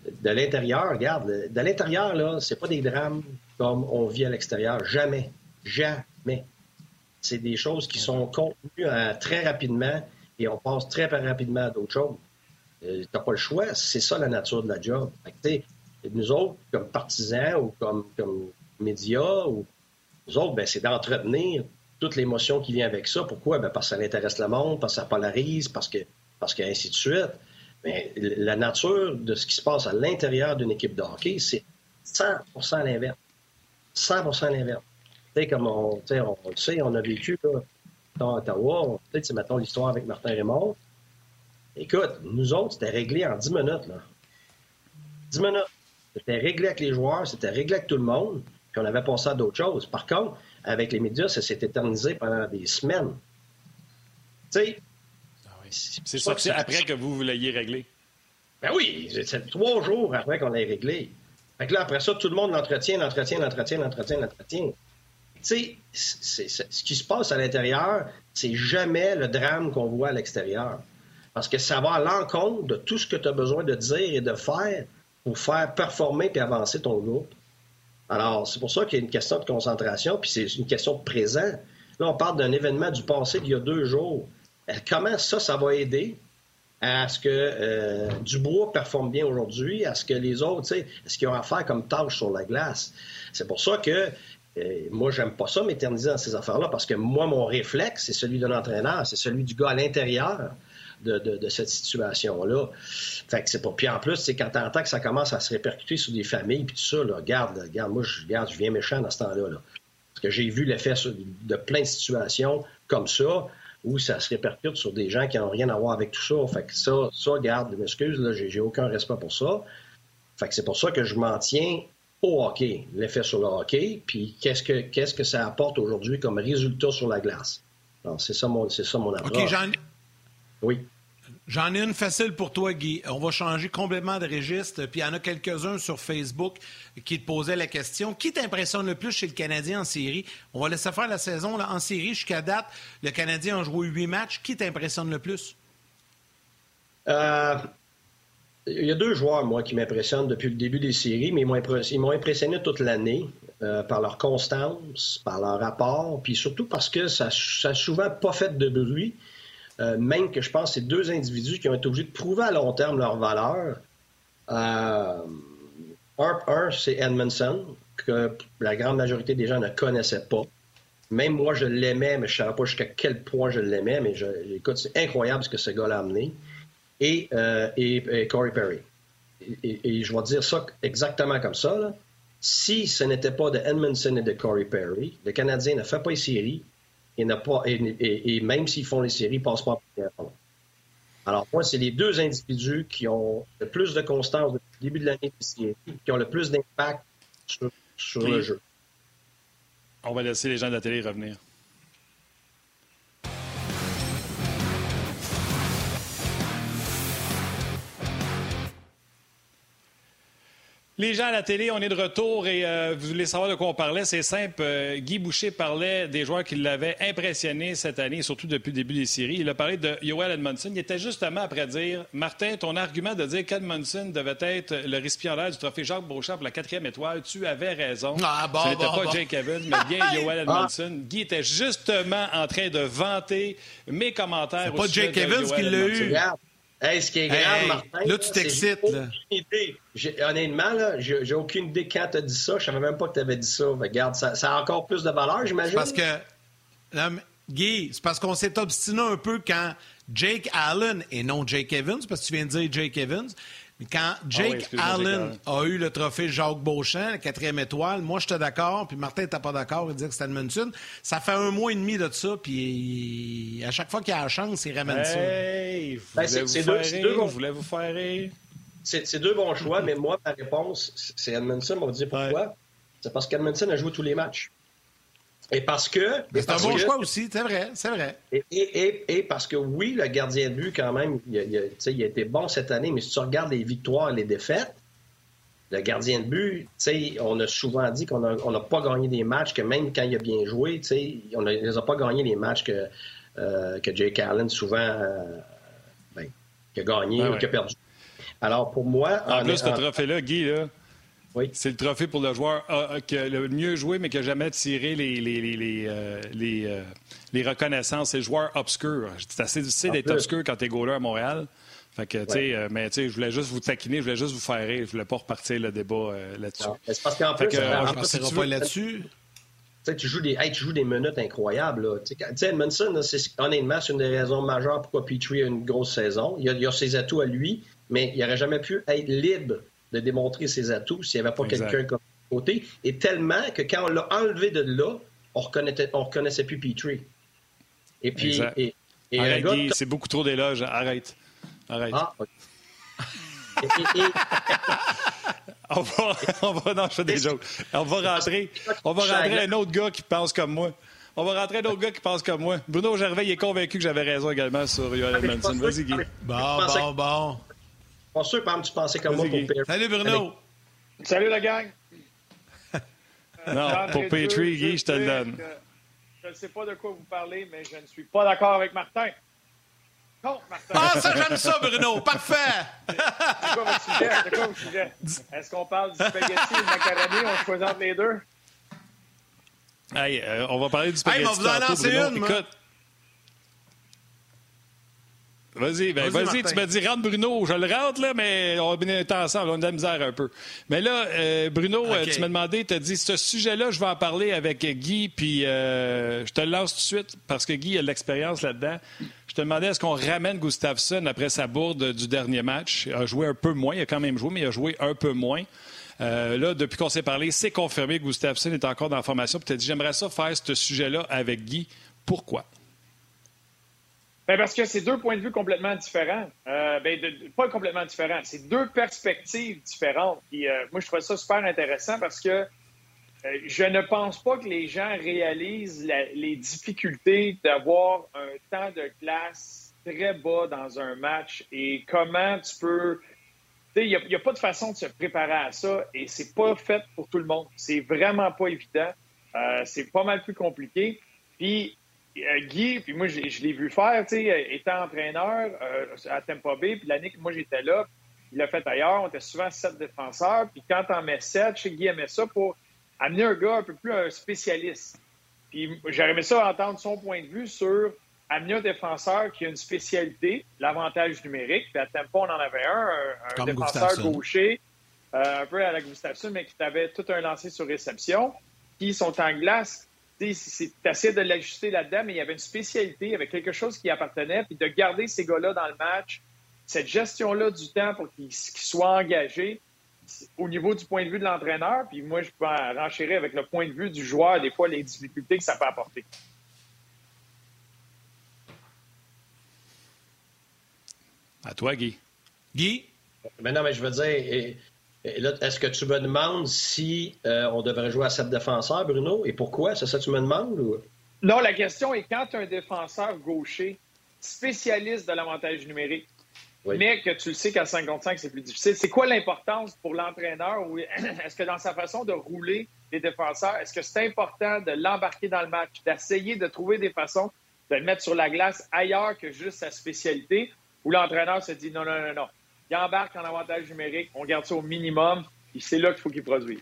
Speaker 3: de l'intérieur, regarde, de l'intérieur, là, c'est pas des drames comme on vit à l'extérieur. Jamais. Jamais. C'est des choses qui sont contenues euh, très rapidement et on passe très rapidement à d'autres choses. Euh, t'as pas le choix. C'est ça la nature de la job. Nous autres, comme partisans ou comme, comme médias, ou nous autres, ben, c'est d'entretenir toute l'émotion qui vient avec ça. Pourquoi? Ben, parce que ça intéresse le monde, parce que ça polarise, parce que, parce que ainsi de suite. Mais la nature de ce qui se passe à l'intérieur d'une équipe de hockey, c'est 100% l'inverse. 100% l'inverse. Tu sais, comme on, on, le sait, on a vécu là, dans Ottawa, peut-être c'est maintenant l'histoire avec Martin Raymond. Écoute, nous autres, c'était réglé en 10 minutes. Là. 10 minutes. C'était réglé avec les joueurs, c'était réglé avec tout le monde, puis on avait pensé à d'autres choses. Par contre, avec les médias, ça s'est éternisé pendant des semaines. Tu sais.
Speaker 2: C'est sorti après que vous, vous l'ayez réglé.
Speaker 3: Ben oui, c'est trois jours après qu'on l'ait réglé. Fait que là, après ça, tout le monde l'entretient, l'entretient, l'entretient, l'entretient, l'entretient. Tu sais, ce qui se passe à l'intérieur, c'est jamais le drame qu'on voit à l'extérieur. Parce que ça va à l'encontre de tout ce que tu as besoin de dire et de faire pour faire performer et avancer ton groupe. Alors, c'est pour ça qu'il y a une question de concentration, puis c'est une question de présent. Là, on parle d'un événement du passé d'il y a deux jours. Euh, comment ça, ça va aider à ce que euh, Dubois performe bien aujourd'hui, à ce que les autres, tu sais, ce qu'ils ont à faire comme tâche sur la glace? C'est pour ça que euh, moi, j'aime pas ça m'éterniser dans ces affaires-là, parce que moi, mon réflexe, c'est celui de l'entraîneur, c'est celui du gars à l'intérieur de, cette situation-là. Fait que c'est pas. Puis en plus, c'est quand t'entends que ça commence à se répercuter sur des familles, puis tout ça, là, regarde, regarde, moi, je, regarde, je viens méchant dans ce temps-là. Là. Parce que j'ai vu l'effet de plein de situations comme ça, où ça se répercute sur des gens qui n'ont rien à voir avec tout ça. Fait que ça, ça, garde, m'excuse, là, j'ai, aucun respect pour ça. Fait que c'est pour ça que je m'en tiens au hockey, l'effet sur le hockey, puis qu'est-ce que, qu'est-ce que ça apporte aujourd'hui comme résultat sur la glace. Alors, c'est ça mon, c'est ça mon approche.
Speaker 1: OK, Jean...
Speaker 3: Oui.
Speaker 1: J'en ai une facile pour toi, Guy. On va changer complètement de registre. Puis il y en a quelques-uns sur Facebook qui te posaient la question. Qui t'impressionne le plus chez le Canadien en série? On va laisser faire la saison là, en série. Jusqu'à date, le Canadien a joué huit matchs. Qui t'impressionne le plus?
Speaker 3: Euh, il y a deux joueurs, moi, qui m'impressionnent depuis le début des séries, mais ils m'ont impressionné toute l'année euh, par leur constance, par leur rapport, puis surtout parce que ça n'a souvent pas fait de bruit. Euh, même que je pense que c'est deux individus qui ont été obligés de prouver à long terme leur valeur. Euh, un, c'est Edmondson, que la grande majorité des gens ne connaissaient pas. Même moi, je l'aimais, mais je ne savais pas jusqu'à quel point je l'aimais. Mais je, écoute, c'est incroyable ce que ce gars-là a amené. Et, euh, Corey Perry. Et, je vais dire ça exactement comme ça. Si ce n'était pas de Edmondson et de Corey Perry, le Canadien ne fait pas une série, et, pas, et, même s'ils font les séries, ils ne passent pas en Alors, moi, c'est les deux individus qui ont le plus de constance depuis le début de l'année qui ont le plus d'impact sur, le jeu.
Speaker 2: On va laisser les gens de la télé revenir. Les gens à la télé, on est de retour et euh, vous voulez savoir de quoi on parlait. C'est simple. Euh, Guy Boucher parlait des joueurs qui l'avaient impressionné cette année, surtout depuis le début des séries. Il a parlé de Yoel Edmondson. Il était justement après dire Martin, ton argument de dire qu'Edmondson devait être le récipiendaire du trophée Jacques Beauchamp pour la quatrième étoile, tu avais raison.
Speaker 1: Ah, bon,
Speaker 2: Ce n'était
Speaker 1: bon,
Speaker 2: pas
Speaker 1: bon.
Speaker 2: Jake Evans, mais bien Yoel Edmondson. Guy était justement en train de vanter mes commentaires.
Speaker 1: C'est pas Jake
Speaker 2: de
Speaker 1: Evans qui l'a eu.
Speaker 3: Hey, ce qui est grave,
Speaker 1: Hey,
Speaker 3: Martin.
Speaker 1: là, tu t'excites,
Speaker 3: Honnêtement, là, j'ai aucune idée quand tu as dit ça. Je savais même pas que tu avais dit ça. Mais Regarde, ça, ça a encore plus de valeur, j'imagine.
Speaker 1: Parce que, Guy, c'est parce qu'on s'est obstiné un peu quand Jake Allen, et non Jake Evans, parce que tu viens de dire Jake Evans, mais quand
Speaker 2: Ah oui,
Speaker 1: Jake Allen a eu le trophée Jacques Beauchamp, la quatrième étoile, moi j'étais d'accord, puis Martin n'était pas d'accord, il disait que c'était Edmondson. Ça fait un mois et demi de ça, puis à chaque fois qu'il a la chance, il ramène ça.
Speaker 2: Hey,
Speaker 3: Ben, c'est- deux- c'est
Speaker 2: rire?
Speaker 3: deux bons-
Speaker 2: Voulez vous faire rire?
Speaker 3: C'est c'est deux bons choix, mais moi, ma réponse, c'est Edmondson. On va dire pourquoi? C'est parce qu'Edmondson a joué tous les matchs. Et parce que.
Speaker 1: C'est un bon
Speaker 3: que-
Speaker 1: choix aussi, c'est vrai, c'est vrai.
Speaker 3: Et, et- et- et parce que oui, le gardien de but, quand même, il a, il a- tu sais, il a été bon cette année, mais si tu regardes les victoires et les défaites, le gardien de but, tu sais, on a souvent dit qu'on n'a pas gagné des matchs, que même quand il a bien joué, tu sais, on ne les a pas gagné les matchs que, euh, que Jake Allen souvent euh, ben, qui a gagné
Speaker 2: Ah
Speaker 3: ou
Speaker 2: ouais.
Speaker 3: qui a perdu. Alors pour moi,
Speaker 2: En
Speaker 3: en-
Speaker 2: plus, ce
Speaker 3: en-
Speaker 2: trophée-là, Guy, là,
Speaker 3: Oui.
Speaker 2: c'est le trophée pour le joueur euh, qui a le mieux joué, mais qui n'a jamais tiré les, les, les, les, euh, les, euh, les reconnaissances. C'est le joueur obscur. C'est assez difficile d'être obscur quand tu es goaler à Montréal. Fait que,
Speaker 3: Ouais.
Speaker 2: euh, mais je voulais juste vous taquiner, je voulais juste vous faire rire. Je voulais pas repartir le débat euh, là-dessus.
Speaker 3: c'est parce qu'en
Speaker 2: Fait
Speaker 3: plus,
Speaker 2: que, euh,
Speaker 1: On
Speaker 3: plus,
Speaker 1: ne partira
Speaker 3: si tu
Speaker 1: pas là-dessus.
Speaker 3: Tu sais, tu joues des, hey, tu joues des minutes incroyables. Là. Tu sais, quand- tu sais, Edmondson, là, c'est- honnêtement, c'est une des raisons majeures pourquoi Petrie a une grosse saison. Il a, il a ses atouts à lui, mais il n'aurait jamais pu être libre de démontrer ses atouts s'il n'y avait pas quelqu'un comme côté. Et tellement que quand on l'a enlevé de là, on reconnaissait, on reconnaissait plus Petrie. Et puis,
Speaker 2: Exact.
Speaker 3: et, et un
Speaker 2: Arrête, c'est beaucoup trop d'éloges. Arrête. Arrête.
Speaker 3: Ah, ok. Et- et- et-
Speaker 2: On va, on va, non, je fais des jokes. On va rentrer, on va rentrer un autre gars qui pense comme moi. On va rentrer un autre gars qui pense comme moi. Bruno Gervais, il est convaincu que j'avais raison également sur Yoel
Speaker 3: Ah, pense
Speaker 2: Vas-y, Guy.
Speaker 1: Bon, bon, bon.
Speaker 3: Pas sûr, par exemple, tu pensais comme moi pour. Perry.
Speaker 1: Salut Bruno.
Speaker 5: Salut la gang.
Speaker 2: Non, pour Petrie, Guy, je te le donne.
Speaker 5: Je ne sais pas de quoi vous parlez, mais je ne suis pas d'accord avec Martin. Contre Martin.
Speaker 1: Ah, ça, j'aime ça, Bruno. Parfait.
Speaker 5: C'est quoi votre sujet? C'est quoi votre sujet? Est-ce qu'on parle du spaghetti et du macaroni? On choisit entre les deux?
Speaker 2: Hey, euh, on va parler du spaghetti
Speaker 1: Hey, mais vous en lancez une, moi.
Speaker 2: Écoute. Vas-y, ben,
Speaker 1: Vas-y,
Speaker 2: vas-y, tu m'as dit rentre Bruno, je le rentre là, mais on est ensemble, on a de la misère un peu. Mais là, euh, Bruno, euh, tu m'as demandé, tu as dit ce sujet-là, je vais en parler avec Guy, puis euh, je te le lance tout de suite parce que Guy a de l'expérience là-dedans. Je te demandais est-ce qu'on ramène Gustafsson après sa bourde du dernier match? Il a joué un peu moins, il a quand même joué, mais il a joué un peu moins. Euh, là, depuis qu'on s'est parlé, c'est confirmé que Gustafsson est encore dans la formation. Puis tu as dit j'aimerais ça faire ce sujet-là avec Guy. Pourquoi?
Speaker 5: Ben parce que c'est deux points de vue complètement différents. Euh, ben pas complètement différents, c'est deux perspectives différentes. Puis, euh, moi, je trouve ça super intéressant parce que euh, je ne pense pas que les gens réalisent les difficultés d'avoir un temps de glace très bas dans un match et comment tu peux. Il n'y a, pas de façon de se préparer à ça et c'est pas fait pour tout le monde. C'est vraiment pas évident. Euh, c'est pas mal plus compliqué. Puis Guy, puis moi, je, je l'ai vu faire, tu sais, euh, étant entraîneur euh, à Tampa Bay, puis l'année que moi j'étais là, il l'a fait ailleurs, on était souvent sept défenseurs, puis quand t'en mets sept, chez Guy aimait ça pour amener un gars un peu plus un spécialiste. Puis j'aurais aimé ça entendre son point de vue sur amener un défenseur qui a une spécialité, l'avantage numérique, puis à Tampa, on en avait un, un, défenseur gaucher, euh, un peu à la Gustafsson, mais qui avait tout un lancer sur réception, qui sont en glace tu assez de l'ajuster là-dedans, mais il y avait une spécialité, il y avait quelque chose qui appartenait, puis de garder ces gars-là dans le match, cette gestion-là du temps pour qu'ils soient engagés au niveau du point de vue de l'entraîneur, puis moi, je peux en renchérir avec le point de vue du joueur, des fois, les difficultés que ça peut apporter.
Speaker 2: À toi, Guy.
Speaker 1: Guy?
Speaker 3: Mais non, mais je veux dire, et- est-ce que tu me demandes si euh, on devrait jouer à sept défenseurs, Bruno, et pourquoi? C'est ça que tu me demandes? Ou...
Speaker 5: Non, la question est quand tu un défenseur gaucher spécialiste de l'avantage numérique, mais que tu le sais qu'à 55, c'est plus difficile, c'est quoi l'importance pour l'entraîneur? Est-ce que dans sa façon de rouler les défenseurs, est-ce que c'est important de l'embarquer dans le match, d'essayer de trouver des façons de le mettre sur la glace ailleurs que juste sa spécialité, où l'entraîneur se dit non, non, non, non, il embarque en avantage numérique, on garde ça au minimum, et c'est là qu'il faut qu'il produise.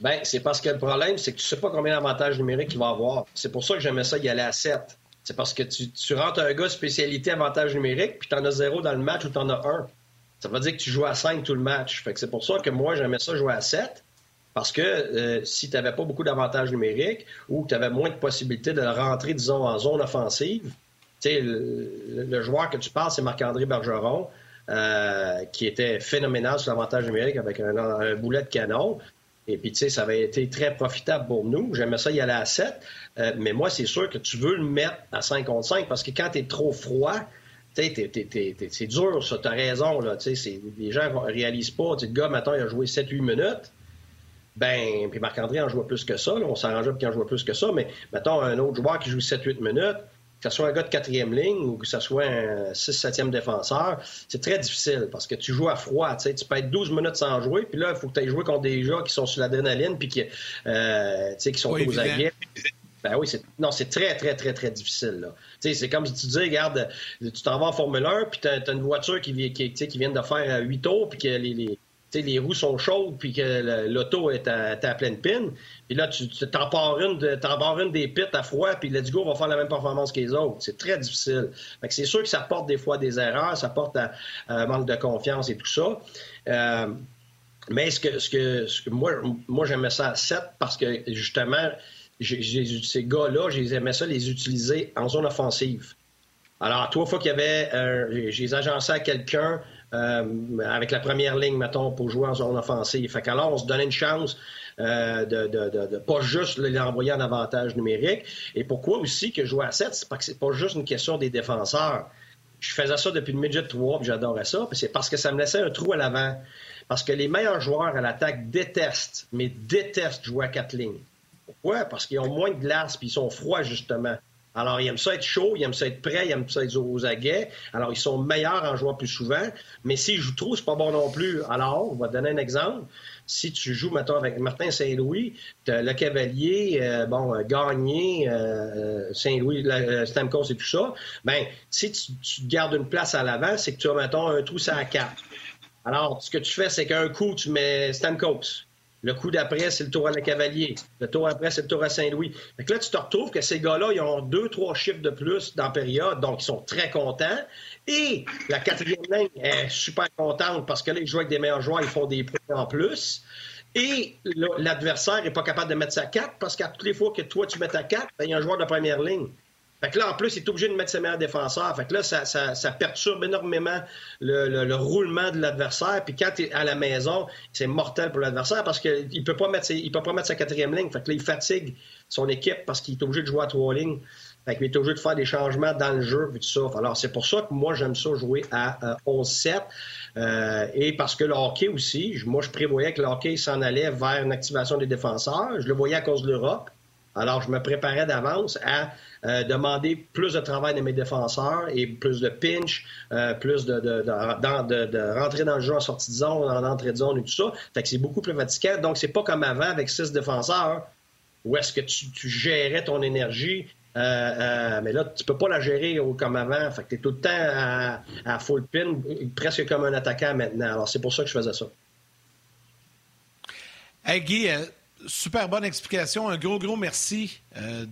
Speaker 3: Bien, c'est parce que le problème, c'est que tu ne sais pas combien d'avantages numériques il va avoir. C'est pour ça que j'aimais ça y aller à 7. C'est parce que tu, rentres un gars spécialité avantage numérique, puis tu en as zéro dans le match ou tu en as un. Ça veut dire que tu joues à 5 tout le match. Fait que c'est pour ça que moi, j'aimais ça jouer à 7. Parce que euh, si tu n'avais pas beaucoup d'avantages numériques ou que tu avais moins de possibilités de rentrer, disons, en zone offensive, le, le, joueur que tu parles, c'est Marc-André Bergeron. Euh, qui était phénoménal sur l'avantage numérique avec un, boulet de canon. Et puis, tu sais, ça avait été très profitable pour nous. J'aimais ça y aller à 7. Euh, mais moi, c'est sûr que tu veux le mettre à 5 contre 5 parce que quand tu es trop froid, c'est dur, ça, tu as raison. Là, les gens ne réalisent pas. Le gars, maintenant, il a joué 7-8 minutes. Ben, puis Marc-André en jouait plus que ça. on s'arrangeait pour qu'il en jouait plus que ça. Mais mettons, un autre joueur qui joue 7-8 minutes, que ce soit un gars de quatrième ligne ou que ce soit un 6-7e défenseur, c'est très difficile parce que tu joues à froid. Tu peux être 12 minutes sans jouer, puis là, il faut que tu ailles jouer contre des gens qui sont sur l'adrénaline puis qui, euh, qui sont aux aguets. Ben oui, non, c'est très, très, très, très difficile. C'est comme si tu dis, regarde, tu t'en vas en Formule 1, puis tu as, une voiture qui, qui, qui vient de faire 8 tours, puis que les, les les roues sont chaudes puis que l'auto est à, pleine pine. Puis là, tu t'en une, une des pits à froid, puis let's go, va faire la même performance que les autres. C'est très difficile. c'est sûr que ça porte des fois des erreurs, ça porte à, un manque de confiance et tout ça. Euh, mais ce que, ce que, moi, moi j'aimais ça à 7 parce que justement, ces gars-là, j'aimais ça les utiliser en zone offensive. Alors, trois fois qu'il y avait, euh, j'ai agencé à quelqu'un euh, avec la première ligne, mettons, pour jouer en zone offensive. Fait qu'alors, on se donnait une chance euh, de, de, pas juste l'envoyer en avantage numérique. Et pourquoi aussi que jouer à 7, c'est parce que c'est pas juste une question des défenseurs. Je faisais ça depuis le midget 3, puis j'adorais ça. C'est parce que ça me laissait un trou à l'avant. Parce que les meilleurs joueurs à l'attaque détestent, mais détestent jouer à quatre lignes. Pourquoi? Parce qu'ils ont moins de glace, puis ils sont froids, justement. Alors, ils aiment ça être chaud, ils aiment ça être prêt, ils aiment ça être aux aguets. Alors, ils sont meilleurs en jouant plus souvent. Mais s'ils jouent trop, c'est pas bon non plus. Alors, on va donner un exemple. Si tu joues, maintenant avec Martin Saint-Louis, le Cavalier, euh, bon, euh, Gagné, euh, Saint-Louis, Stamkos et tout ça, ben, si tu, gardes une place à l'avant, c'est que tu as, mettons, un trou à quatre. Alors, ce que tu fais, c'est qu'un coup, tu mets Stamkos. Le coup d'après, c'est le tour à la Cavalier. Le tour après, c'est le tour à Saint-Louis. Fait que là, tu te retrouves que ces gars-là, ils ont deux, trois chiffres de plus dans la période, donc ils sont très contents. Et la quatrième ligne est super contente parce que là, ils jouent avec des meilleurs joueurs, ils font des points en plus. Et l'adversaire n'est pas capable de mettre sa carte parce qu'à toutes les fois que toi, tu mets ta carte, ben, il y a un joueur de première ligne. Fait que là, en plus, il est obligé de mettre ses meilleurs défenseurs. Fait que là, ça, perturbe énormément le, roulement de l'adversaire. Puis quand tu es à la maison, c'est mortel pour l'adversaire parce qu'il ne peut, pas mettre peut pas mettre sa quatrième ligne. Fait que là, il fatigue son équipe parce qu'il est obligé de jouer à trois lignes. Fait qu'il est obligé de faire des changements dans le jeu, vu tout ça. Alors, c'est pour ça que moi, j'aime ça jouer à 11-7. Euh, euh, et parce que le hockey aussi, moi, je prévoyais que le hockey s'en allait vers une activation des défenseurs. Je le voyais à cause de l'Europe. Alors, je me préparais d'avance à euh, demander plus de travail de mes défenseurs et plus de pinch, euh, plus de, rentrer dans le jeu en sortie de zone, en entrée de zone et tout ça. Fait que c'est beaucoup plus fatigant. Donc, c'est pas comme avant avec six défenseurs où est-ce que tu, gérais ton énergie. Euh, mais là, tu peux pas la gérer comme avant. Fait que tu es tout le temps à, full pin, presque comme un attaquant maintenant. Alors, c'est pour ça que je faisais ça.
Speaker 1: Hey super bonne explication. Un gros, gros merci euh,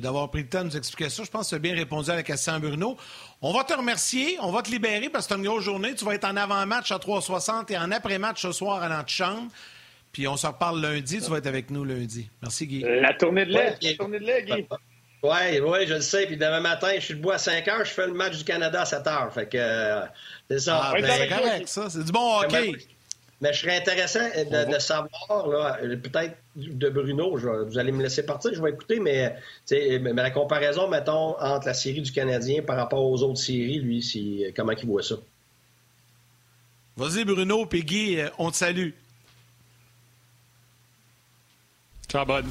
Speaker 1: d'avoir pris le temps de nous expliquer ça. Je pense que tu as bien répondu à la question, Bruno. On va te remercier. On va te libérer parce que c'est une grosse journée. Tu vas être en avant-match à 3,60 et en après-match ce soir à l'antichambre. Puis on se reparle lundi. Tu vas être avec nous lundi. Merci, Guy.
Speaker 5: La tournée de lait. La tournée de lait, Guy.
Speaker 3: Oui, oui, je le sais. Puis demain matin, je suis debout à 5 heures. Je fais le match du Canada à 7 heures. Fait que euh, c'est ça.
Speaker 1: Ah, ben, c'est correct, ça. C'est du bon hockey.
Speaker 3: Mais je serais intéressant de, savoir, peut-être de Bruno, vous allez me laisser partir, je vais écouter, mais, mais, la comparaison, mettons, entre la série du Canadien par rapport aux autres séries, lui, si, comment il voit ça?
Speaker 1: Vas-y, Bruno, puis Guy, euh, on te salue.
Speaker 2: Ciao, bonne.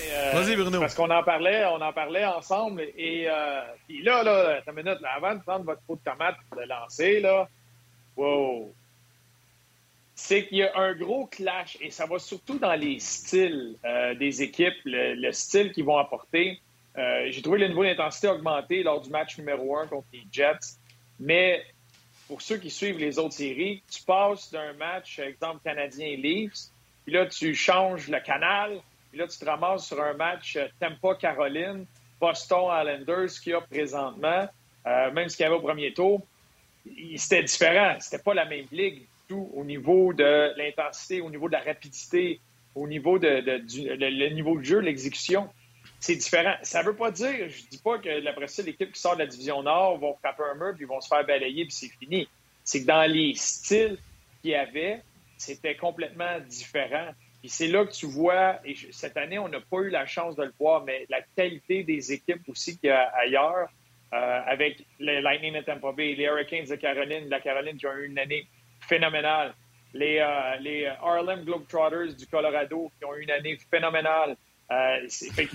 Speaker 5: Euh, Vas-y, Bruno. Parce qu'on en parlait, on en parlait ensemble. Et euh, puis là, là, une minute, là, avant de prendre votre pot de tomate pour le lancer, là, wow! C'est qu'il y a un gros clash, et ça va surtout dans les styles euh, des équipes, le, style qu'ils vont apporter. J'ai trouvé le niveau d'intensité augmenter lors du match numéro un contre les Jets. Mais pour ceux qui suivent les autres séries, tu passes d'un match, exemple canadien-Leafs, puis là, tu changes le canal, puis là, tu te ramasses sur un match euh, Tampa-Caroline, Boston-Islanders qu'il y a présentement, euh, même ce qu'il y avait au premier tour. C'était différent. C'était pas la même ligue au niveau de l'intensité, au niveau de la rapidité, au niveau de, du le, niveau de jeu, l'exécution. C'est différent. Ça veut pas dire, je dis pas que après ça, l'équipe qui sort de la division Nord vont frapper un mur puis vont se faire balayer puis c'est fini. C'est que dans les styles qu'il y avait, c'était complètement différent. Puis c'est là que tu vois, et cette année, on n'a pas eu la chance de le voir, mais la qualité des équipes aussi qu'il y a ailleurs, euh, avec les Lightning de Tampa Bay, les Hurricanes de Caroline, la Caroline qui ont eu une année phénoménale, les, euh, les Harlem Globetrotters du Colorado qui ont eu une année phénoménale. Euh,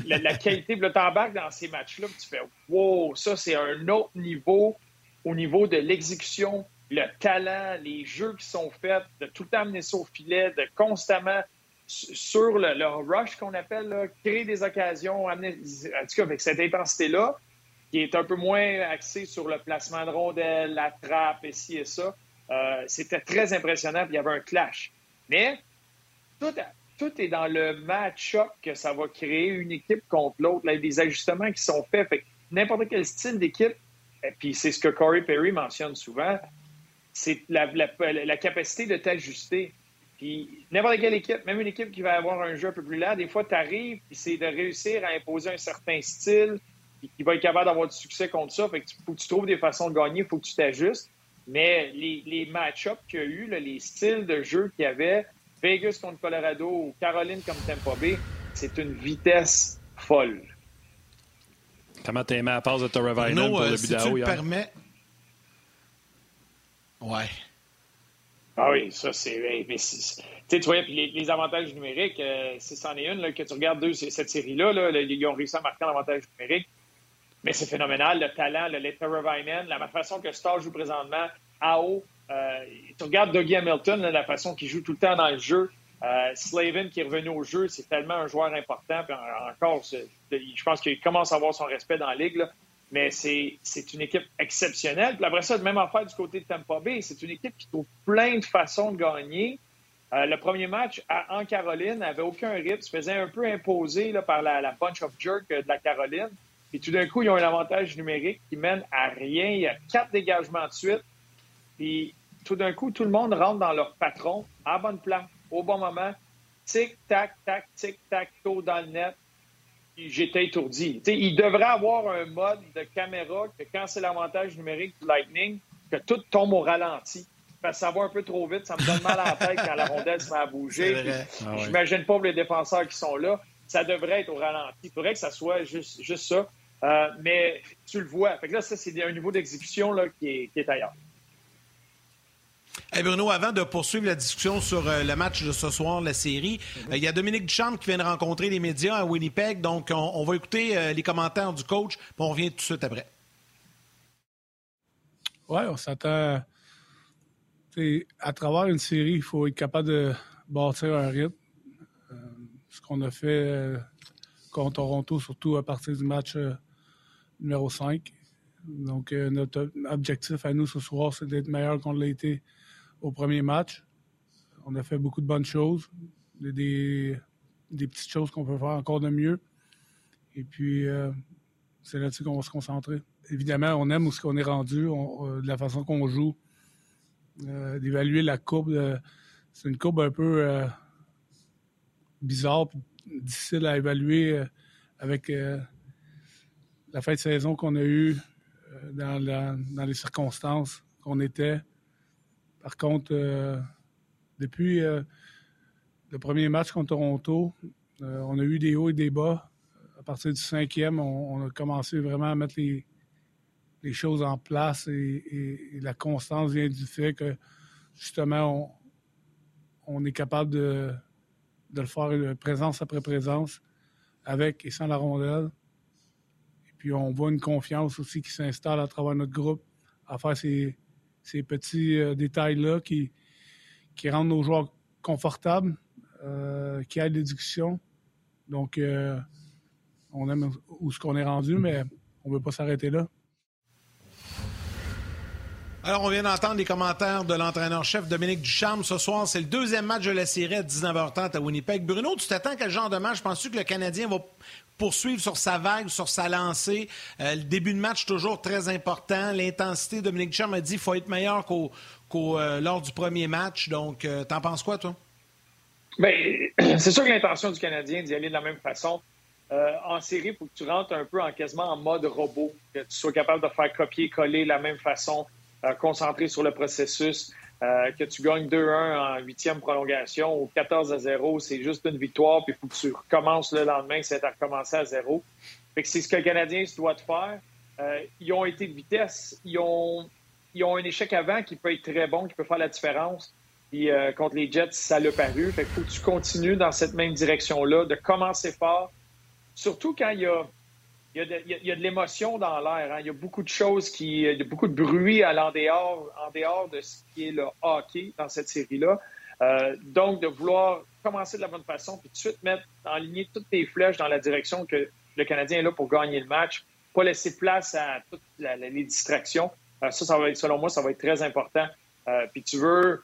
Speaker 5: la, la, qualité, le t'embarques dans ces matchs-là, tu fais wow, ça c'est un autre niveau au niveau de l'exécution, le talent, les jeux qui sont faits, de tout le temps amener ça au filet, de constamment sur le, rush qu'on appelle, créer des occasions, amener, en tout cas avec cette intensité-là, qui est un peu moins axée sur le placement de rondelles, la trappe, et ci et ça, euh, c'était très impressionnant, il y avait un clash. Mais tout, est dans le match-up que ça va créer une équipe contre l'autre, des ajustements qui sont faits. fait n'importe quel style d'équipe, et puis c'est ce que Corey Perry mentionne souvent, c'est la, capacité de t'ajuster. Puis n'importe quelle équipe, même une équipe qui va avoir un jeu un peu plus lent, des fois, tu arrives, et c'est de réussir à imposer un certain style, puis qui va être capable d'avoir du succès contre ça. Fait faut que tu trouves des façons de gagner, il faut que tu t'ajustes. Mais les, les match-ups qu'il y a eu, les styles de jeu qu'il y avait, Vegas contre Colorado ou Caroline comme Tampa Bay, c'est une vitesse folle.
Speaker 2: Comment t'as aimé la passe de Torre pour euh, le
Speaker 1: si tu le permets... Ouais.
Speaker 5: Ah oui, ça, c'est. Tu vois, puis les, avantages numériques, euh, si c'en est une, là, que tu regardes deux, cette série-là, là, ils ont réussi à marquer un avantage numérique. Mais c'est phénoménal, le talent, le Letterovainen, la façon que Star joue présentement, AO. Euh, tu regardes Dougie Hamilton, la façon qu'il joue tout le temps dans le jeu. Euh, Slavin qui est revenu au jeu, c'est tellement un joueur important. Puis encore, je pense qu'il commence à avoir son respect dans la ligue. Mais c'est une équipe exceptionnelle. Puis après ça, même affaire du côté de Tampa Bay, c'est une équipe qui trouve plein de façons de gagner. Euh, le premier match en Caroline n'avait aucun rythme, se faisait un peu imposer par la, bunch of jerk de la Caroline. Puis tout d'un coup, ils ont un avantage numérique qui mène à rien. Il y a quatre dégagements de suite. Puis tout d'un coup, tout le monde rentre dans leur patron à bonne place, au bon moment. Tic, tac, tac, tic, tac, tôt dans le net j'étais étourdi. il devrait avoir un mode de caméra que quand c'est l'avantage numérique du Lightning, que tout tombe au ralenti. Parce que ça va un peu trop vite, ça me donne mal à la tête quand la rondelle se met à bouger. Ah j'imagine pas pour les défenseurs qui sont là. Ça devrait être au ralenti. Il faudrait que ça soit juste, juste ça. Euh, mais tu le vois. Fait que là, ça, c'est un niveau d'exécution qui est ailleurs.
Speaker 1: Bruno, avant de poursuivre la discussion sur euh, le match de ce soir, la série, euh, il y a Dominique Duchamp qui vient de rencontrer les médias à Winnipeg. Donc, on, va écouter euh, les commentaires du coach, puis on revient tout de suite après.
Speaker 6: Oui, on s'attend. À travers une série, il faut être capable de bâtir un rythme. ce qu'on a fait contre Toronto, surtout à partir du match numéro 5. Donc, notre objectif à nous ce soir, c'est d'être meilleur qu'on l'a été au premier match. On a fait beaucoup de bonnes choses, des, petites choses qu'on peut faire encore de mieux. Et puis, euh, c'est là-dessus qu'on va se concentrer. Évidemment, on aime où ce qu'on est rendu, euh, de la façon qu'on joue, euh, d'évaluer la courbe. c'est une courbe un peu bizarre, difficile à évaluer avec la fin de saison qu'on a eue dans, dans les circonstances qu'on était. Par contre, euh, depuis euh, le premier match contre Toronto, euh, on a eu des hauts et des bas. À partir du cinquième, on, a commencé vraiment à mettre les, choses en place et, la constance vient du fait que justement, on, est capable de le faire présence après présence, avec et sans la rondelle. Puis on voit une confiance aussi qui s'installe à travers notre groupe à faire ces, ces petits euh, détails-là qui, qui rendent nos joueurs confortables, euh, qui aident l'éducation. Donc, euh, on aime où ce qu'on est rendu, mais on ne veut pas s'arrêter là.
Speaker 1: Alors, on vient d'entendre les commentaires de l'entraîneur-chef Dominique Ducharme. Ce soir, c'est le deuxième match de la série à 19h30 à Winnipeg. Bruno, tu t'attends quel genre de match? Penses-tu que le Canadien va poursuivre sur sa vague, sur sa lancée? Euh, le début de match, toujours très important. L'intensité, Dominique Ducharme a dit qu'il faut être meilleur qu'au, euh, lors du premier match. Donc, euh, t'en penses quoi, toi?
Speaker 5: Bien, c'est sûr que l'intention du Canadien d'y aller de la même façon. en série, il faut que tu rentres un peu en quasiment en mode robot, que tu sois capable de faire copier-coller la même façon, concentré sur le processus. Euh, que tu gagnes 2-1 en huitième prolongation ou 14 à 0, c'est juste une victoire, puis il faut que tu recommences le lendemain, c'est à recommencer à zéro. c'est ce que le Canadien doit faire. Euh, ils ont été de vitesse, ils ont, ils ont un échec avant qui peut être très bon, qui peut faire la différence. Puis contre les Jets, ça l'a paru. Fait faut que tu continues dans cette même direction-là, de commencer fort. Surtout quand il y a il y a de, l'émotion dans l'air. Hein. Il y a beaucoup de choses qui. Il y a beaucoup de bruit à l'en dehors, en dehors de ce qui est le hockey dans cette série-là. Euh, donc, de vouloir commencer de la bonne façon, puis tout de suite mettre en ligne toutes tes flèches dans la direction que le Canadien est là pour gagner le match, pas laisser place à toutes les distractions. Euh, ça, ça va être, selon moi, ça va être très important. Euh, puis tu veux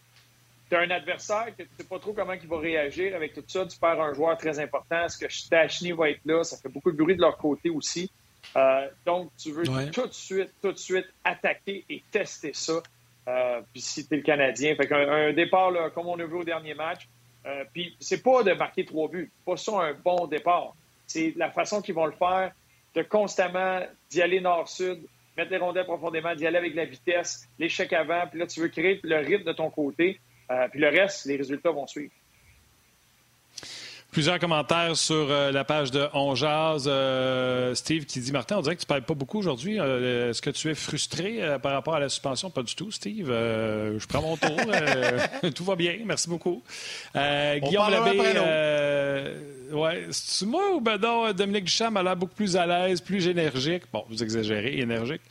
Speaker 5: tu as un adversaire que tu ne sais pas trop comment il va réagir avec tout ça. Tu perds un joueur très important. Est-ce que Stachny va être là? Ça fait beaucoup de bruit de leur côté aussi. Euh, donc, tu veux tout de suite, tout de suite attaquer et tester ça. Euh, puis si tu es le Canadien. Fait un, départ comme on a vu au dernier match. Euh, puis c'est pas de marquer trois buts. Pas ça un bon départ. C'est la façon qu'ils vont le faire, de constamment d'y aller nord-sud, mettre les rondelles profondément, d'y aller avec la vitesse, l'échec avant, puis là, tu veux créer le rythme de ton côté. Euh, puis le reste, les résultats vont suivre.
Speaker 2: Plusieurs commentaires sur euh, la page de On euh, Steve qui dit Martin, on dirait que tu ne parles pas beaucoup aujourd'hui. Est-ce que tu es frustré par rapport à la suspension? Pas du tout, Steve. je prends mon tour. tout va bien. Merci beaucoup. Guillaume Labbé. Ouais, c'est moi ou ben non, Dominique Duchamp a l'air beaucoup plus à l'aise, plus énergique? Bon, vous exagérez, énergique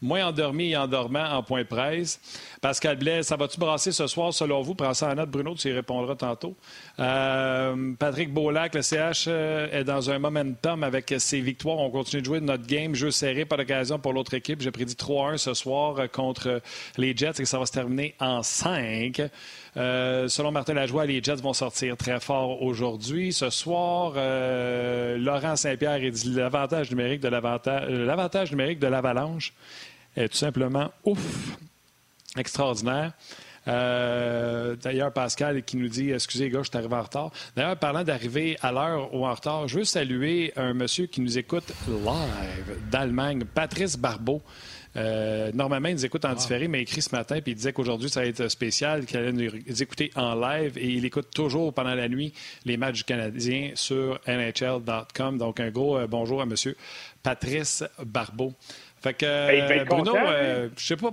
Speaker 2: moins endormi et endormant en point presse. Pascal Blais, ça va-tu brasser ce soir selon vous? Prends ça en note, Bruno, tu y répondras tantôt. Euh, Patrick Beaulac, le CH euh, est dans un momentum avec ses victoires. On continue de jouer notre game, jeu serré, pas d'occasion pour l'autre équipe. J'ai prédit 3-1 ce soir euh, contre les Jets et ça va se terminer en 5. Selon Martin Lajoie, les Jets vont sortir très fort aujourd'hui. Ce soir, Laurent Saint-Pierre dit l'avantage numérique de l'avantage numérique de l'Avalanche tout simplement ouf, extraordinaire. Euh, d'ailleurs, Pascal qui nous dit Excusez, gars, je suis arrivé en retard. D'ailleurs, parlant d'arriver à l'heure ou en retard, je veux saluer un monsieur qui nous écoute live d'Allemagne, Patrice Barbeau. Euh, normalement, il nous écoute en différé, mais il écrit ce matin puis il disait qu'aujourd'hui, ça va être spécial, qu'il allait nous écouter en live et il écoute toujours pendant la nuit les matchs du Canadien sur NHL.com. Donc, un gros euh, bonjour à monsieur Patrice Barbeau. Fait que, euh, Bruno, euh, je sais pas.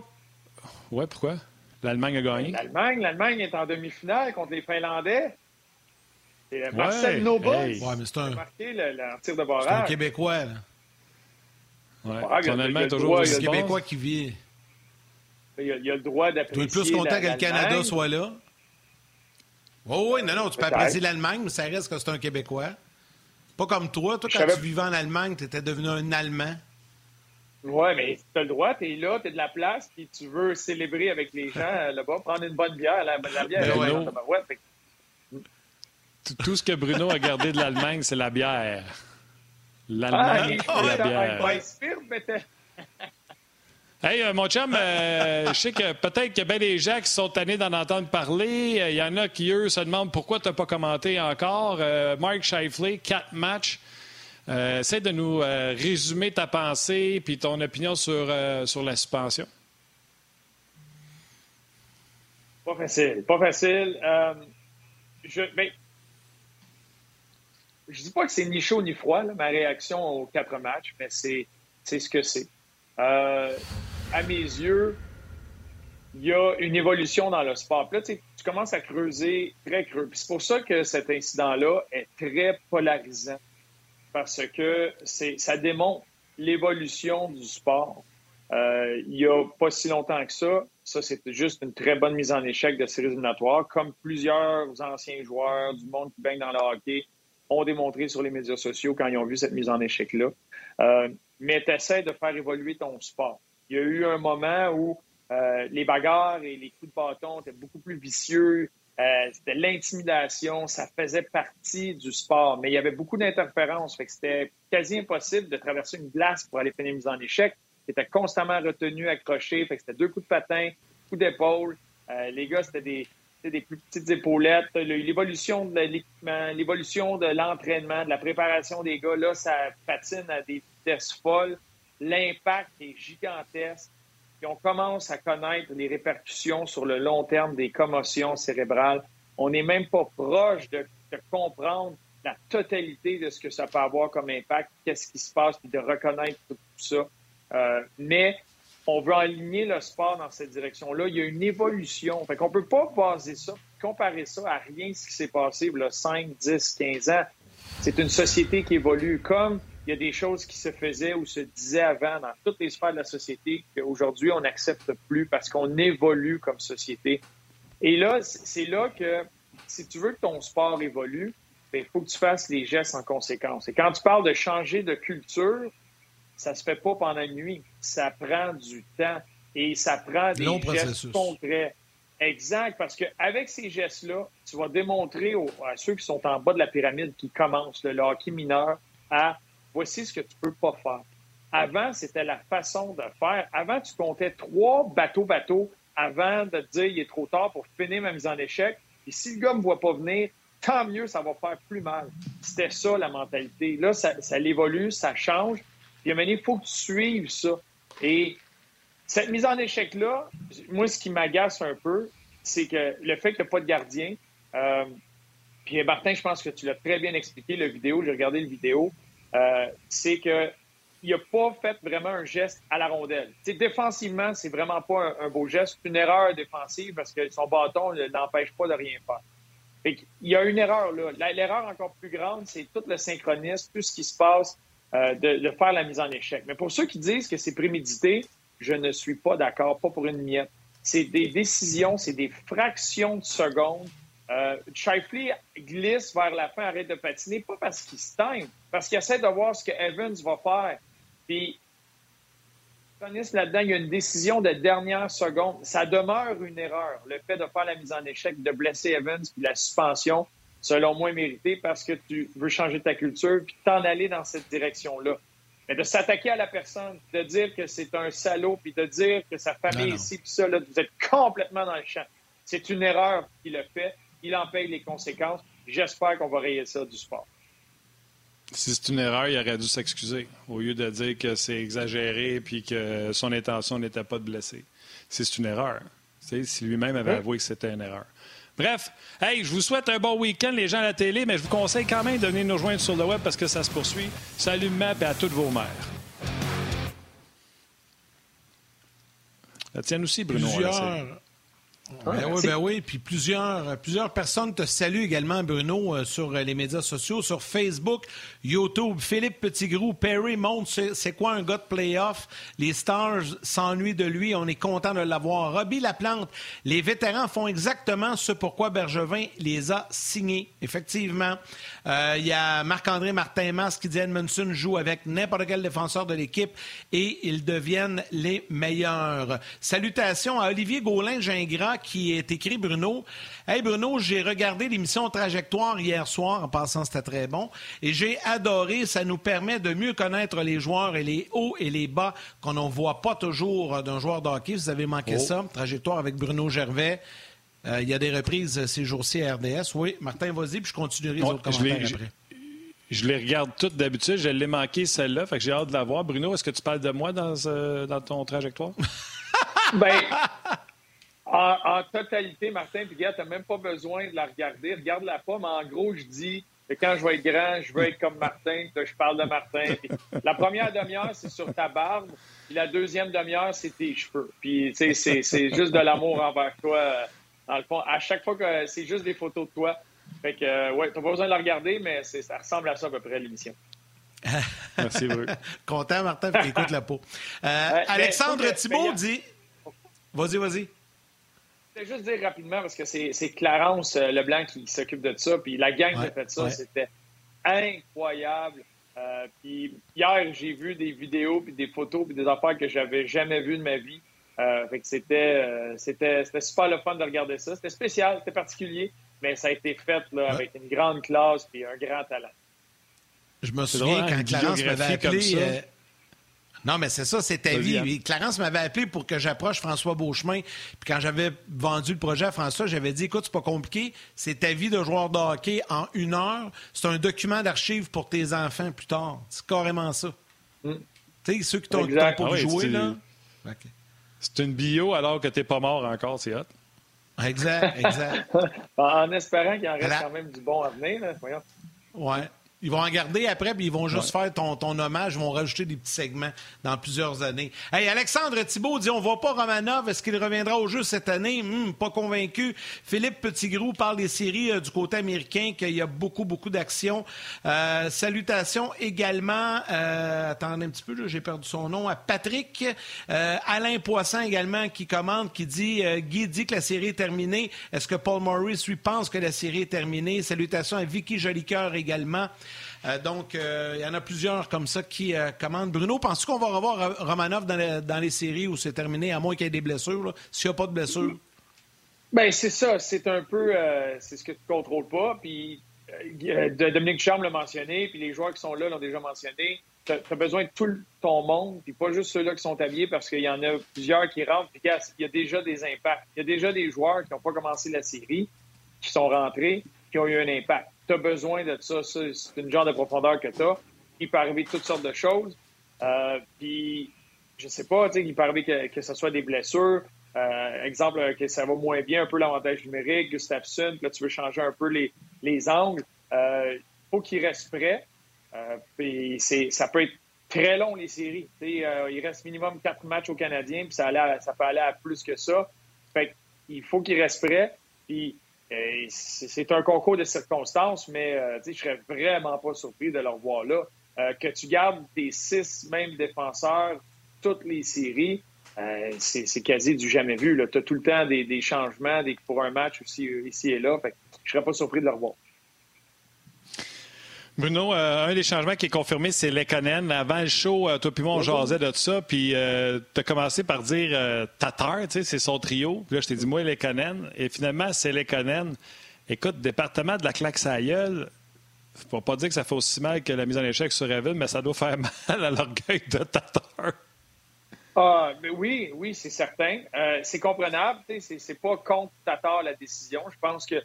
Speaker 2: Ouais, pourquoi? L'Allemagne a gagné.
Speaker 5: L'Allemagne, l'Allemagne est en demi-finale contre les Finlandais. C'est Marcel Nobos
Speaker 1: ouais, mais c'est un...
Speaker 5: marqué le, tir de barrage.
Speaker 1: C'est un Québécois, là.
Speaker 2: Ouais. Ah, Allemand toujours
Speaker 1: un Québécois qui vit.
Speaker 5: Il y a, il y a le droit d'apprécier.
Speaker 1: Tu es plus content que le Canada soit là? Oui, oui, non, non, tu peux apprécier l'Allemagne, mais ça reste que c'est un Québécois. Pas comme toi. Toi, quand tu vivais en Allemagne, tu étais devenu un Allemand.
Speaker 5: Oui, mais tu as le droit, tu es là, tu es de la place, puis tu veux célébrer avec les gens là-bas, prendre une bonne bière. La, la bière, ben ouais,
Speaker 2: Tout ce que Bruno a gardé de l'Allemagne, c'est la bière. L'Allemagne ah, et la bière. Hey, euh, mon chum, euh, je sais que peut-être qu'il y a bien des gens qui sont tannés d'en entendre parler. Il y en a qui, eux, se demandent pourquoi tu n'as pas commenté encore. Mark Scheifele, quatre matchs. Euh, essaie de nous euh, résumer ta pensée puis ton opinion sur, euh, sur la suspension.
Speaker 5: Pas facile. Pas facile. je ne ben, je dis pas que c'est ni chaud ni froid, ma réaction aux quatre matchs, mais c'est ce que c'est. à mes yeux, il y a une évolution dans le sport. Là, tu commences à creuser très creux. c'est pour ça que cet incident-là est très polarisant. Parce que ça démontre l'évolution du sport. Euh, il n'y a pas si longtemps que ça, ça, c'était juste une très bonne mise en échec de séries éliminatoires, comme plusieurs anciens joueurs du monde qui baignent dans le hockey ont démontré sur les médias sociaux quand ils ont vu cette mise en échec-là. Euh, mais tu essaies de faire évoluer ton sport. Il y a eu un moment où euh, les bagarres et les coups de bâton étaient beaucoup plus vicieux. Euh, c'était l'intimidation, ça faisait partie du sport, mais il y avait beaucoup d'interférences. c'était quasi impossible de traverser une glace pour aller finir une mise en échec. C'était constamment retenu, accroché. Fait que c'était deux coups de patin, coups d'épaule. Les gars, c'était des, des plus petites épaulettes. L'évolution de l'équipement, l'évolution de l'entraînement, de la préparation des gars, là, ça patine à des vitesses folles. L'impact est gigantesque on commence à connaître les répercussions sur le long terme des commotions cérébrales. On n'est même pas proche de, comprendre la totalité de ce que ça peut avoir comme impact, qu'est-ce qui se passe, puis de reconnaître tout, ça. Euh, mais on veut aligner le sport dans cette direction-là. Il y a une évolution. Fait qu'on peut pas baser ça, comparer ça à rien ce qui s'est passé il y a 5, 10, 15 ans. C'est une société qui évolue comme il y a des choses qui se faisaient ou se disaient avant dans toutes les sphères de la société qu'aujourd'hui, on n'accepte plus parce qu'on évolue comme société. Et là, c'est là que si tu veux que ton sport évolue, ben, il faut que tu fasses les gestes en conséquence. Et quand tu parles de changer de culture, ça se fait pas pendant une nuit. Ça prend du temps et ça prend des gestes concrets. Exact, parce qu'avec ces gestes-là, tu vas démontrer à ceux qui sont en bas de la pyramide, qui commencent le hockey mineur, à voici ce que tu peux pas faire. Avant, c'était la façon de faire. Avant, tu comptais trois bateaux-bateaux avant de te dire il est trop tard pour finir ma mise en échec. Et si le gars ne me voit pas venir, tant mieux, ça va faire plus mal. C'était ça la mentalité. Là, ça, ça évolue, ça change. Puis il faut que tu suives ça. Et cette mise en échec-là, moi, ce qui m'agace un peu, c'est que le fait qu'il n'y a pas de gardien, euh, puis Martin, je pense que tu l'as très bien expliqué, le vidéo, j'ai regardé le vidéo, euh, c'est qu'il n'a pas fait vraiment un geste à la rondelle. défensivement, c'est vraiment pas un, beau geste. C'est une erreur défensive parce que son bâton ne l'empêche pas de rien faire. il y a une erreur là. L'erreur encore plus grande, c'est tout le synchronisme, tout ce qui se passe, euh, de, faire la mise en échec. Mais pour ceux qui disent que c'est prémédité, je ne suis pas d'accord, pas pour une miette. C'est des décisions, c'est des fractions de secondes euh, glisse vers la fin, arrête de patiner, pas parce qu'il se parce qu'il essaie de voir ce que Evans va faire. Puis, là-dedans, il y a une décision de dernière seconde. Ça demeure une erreur, le fait de faire la mise en échec, de blesser Evans, puis la suspension, selon moi, méritée parce que tu veux changer ta culture, puis t'en aller dans cette direction-là. Mais de s'attaquer à la personne, de dire que c'est un salaud, puis de dire que sa famille ici, puis ça, là, vous êtes complètement dans le champ. C'est une erreur qu'il a fait il en paye les conséquences. J'espère qu'on va rayer ça du sport.
Speaker 2: Si c'est une erreur, il aurait dû s'excuser au lieu de dire que c'est exagéré et que son intention n'était pas de blesser. Si c'est une erreur. Si lui-même avait avoué que c'était une erreur. Bref, hey, je vous souhaite un bon week-end, les gens à la télé, mais je vous conseille quand même de venir nous rejoindre sur le web parce que ça se poursuit. Salut Map et à toutes vos mères. La tienne aussi, Bruno.
Speaker 1: Ben oui, ben oui. Puis plusieurs, plusieurs personnes te saluent également, Bruno, euh, sur euh, les médias sociaux, sur Facebook, YouTube. Philippe Petitgrou, Perry montre c'est quoi un gars de playoff. Les Stars s'ennuient de lui. On est content de l'avoir. Robbie Laplante, les vétérans font exactement ce pourquoi Bergevin les a signés. Effectivement. Euh, il y a Marc-André Martin-Mas qui dit Edmondson joue avec n'importe quel défenseur de l'équipe et ils deviennent les meilleurs. Salutations à Olivier Gaulin-Gingras qui est écrit, Bruno. Hey Bruno, j'ai regardé l'émission Trajectoire hier soir, en passant c'était très bon, et j'ai adoré. Ça nous permet de mieux connaître les joueurs et les hauts et les bas qu'on ne voit pas toujours d'un joueur de hockey. Vous avez manqué oh. ça, Trajectoire avec Bruno Gervais. Euh, il y a des reprises ces jours-ci à RDS. Oui, Martin, vas-y, puis je continuerai les autres commentaires après.
Speaker 2: Je les regarde toutes d'habitude. Je l'ai manqué celle-là, fait que j'ai hâte de la voir. Bruno, est-ce que tu parles de moi dans, dans ton trajectoire?
Speaker 5: ben, en, totalité, Martin, puis tu n'as même pas besoin de la regarder. Regarde-la pas, mais en gros, je dis quand je vais être grand, je veux être comme Martin, je parle de Martin. la première demi-heure, c'est sur ta barbe, puis la deuxième demi-heure, c'est tes cheveux. Puis, tu sais, c'est juste de l'amour envers toi. Dans le fond, à chaque fois que c'est juste des photos de toi. Fait que, euh, ouais, t'as pas besoin de la regarder, mais ça ressemble à ça à peu près l'émission.
Speaker 2: Merci, Bruce.
Speaker 1: Content, Martin, écoute la peau. Euh, Alexandre Thibault dit. Vas-y, vas-y.
Speaker 5: Je vais juste dire rapidement, parce que c'est Clarence euh, Leblanc qui s'occupe de ça, puis la gang qui a fait ça, c'était incroyable. Euh, puis hier, j'ai vu des vidéos, puis des photos, puis des affaires que j'avais jamais vues de ma vie. Euh, fait que c'était, c'était, super le fun de regarder ça. C'était spécial, c'était particulier, mais ça a été fait là, avec une grande classe et un grand talent.
Speaker 1: Je me souviens quand Clarence m'avait appelé. Non, mais c'est ça, c'est ta vie. Clarence m'avait appelé pour que j'approche François Beauchemin. Puis quand j'avais vendu le projet à François, j'avais dit écoute, c'est pas compliqué, c'est ta vie de joueur de hockey en une heure. C'est un document d'archives pour tes enfants plus tard. C'est carrément ça. Mm. Tu sais, ceux qui t'ont pas ah joué, là.
Speaker 2: C'est une bio alors que t'es pas mort encore, c'est hot.
Speaker 1: Exact, exact.
Speaker 5: en espérant qu'il en reste quand même du bon à venir, là. Voyons.
Speaker 1: Ouais. Ils vont en garder après, puis ils vont juste faire ton, ton, hommage, ils vont rajouter des petits segments dans plusieurs années. Hey, Alexandre Thibault dit on voit pas Romanov, est-ce qu'il reviendra au jeu cette année? Hmm, pas convaincu. Philippe Petitgrou parle des séries euh, du côté américain, qu'il y a beaucoup, beaucoup d'actions. Euh, salutations également, euh, attendez un petit peu, j'ai perdu son nom, à Patrick. Euh, Alain Poisson également qui commande, qui dit Guy dit que la série est terminée. Est-ce que Paul Morris lui pense que la série est terminée? Salutations à Vicky Jolicoeur également. Euh, donc, euh, il y en a plusieurs comme ça qui euh, commandent. Bruno, penses-tu qu'on va revoir Romanov dans, les séries où c'est terminé, à moins qu'il y ait des blessures? S'il n'y a pas de blessures?
Speaker 5: Bien, c'est ça. C'est un peu c'est ce que tu ne contrôles pas. Puis Dominique Charme l'a mentionné, puis les joueurs qui sont là l'ont déjà mentionné. Tu as, besoin de tout ton monde, puis pas juste ceux-là qui sont habillés, parce qu'il y en a plusieurs qui rentrent. Puis il y a déjà des impacts. Il y a déjà des joueurs qui n'ont pas commencé la série, qui sont rentrés, qui ont eu un impact tu as besoin de ça. c'est une genre de profondeur que tu as. Il peut arriver toutes sortes de choses. Euh, puis, je sais pas, il peut arriver que, que ce soit des blessures. Euh, exemple, que ça va moins bien, un peu l'avantage numérique, Gustafsson, là, tu veux changer un peu les, les angles. Euh, faut qu'il reste prêt. puis ça peut être très long, les séries. il reste minimum quatre matchs aux Canadiens, puis ça, ça peut aller à plus que ça. Fait il faut qu'il reste prêt. Puis c'est un concours de circonstances, mais euh, je serais vraiment pas surpris de le revoir là. Euh, que tu gardes des six mêmes défenseurs toutes les séries, euh, c'est quasi du jamais vu. Tu as tout le temps des, changements des, pour un match aussi, ici et là. Je serais pas surpris de le revoir.
Speaker 2: Bruno, un des changements qui est confirmé, c'est Lekonen. Avant le show, toi et moi, on jasait de ça, puis tu as commencé par dire Tatar, c'est son trio. Puis là, je t'ai dit, moi, Lekonen. Et finalement, c'est Lekonen. Écoute, département de la claque sa gueule, faut pas dire que ça fait aussi mal que la mise en échec sur Evan, mais ça doit faire mal à l'orgueil de Tatar.
Speaker 5: Ah, mais oui, oui, c'est certain. Euh, c'est comprenable. C'est pas contre Tatar la décision. Je pense que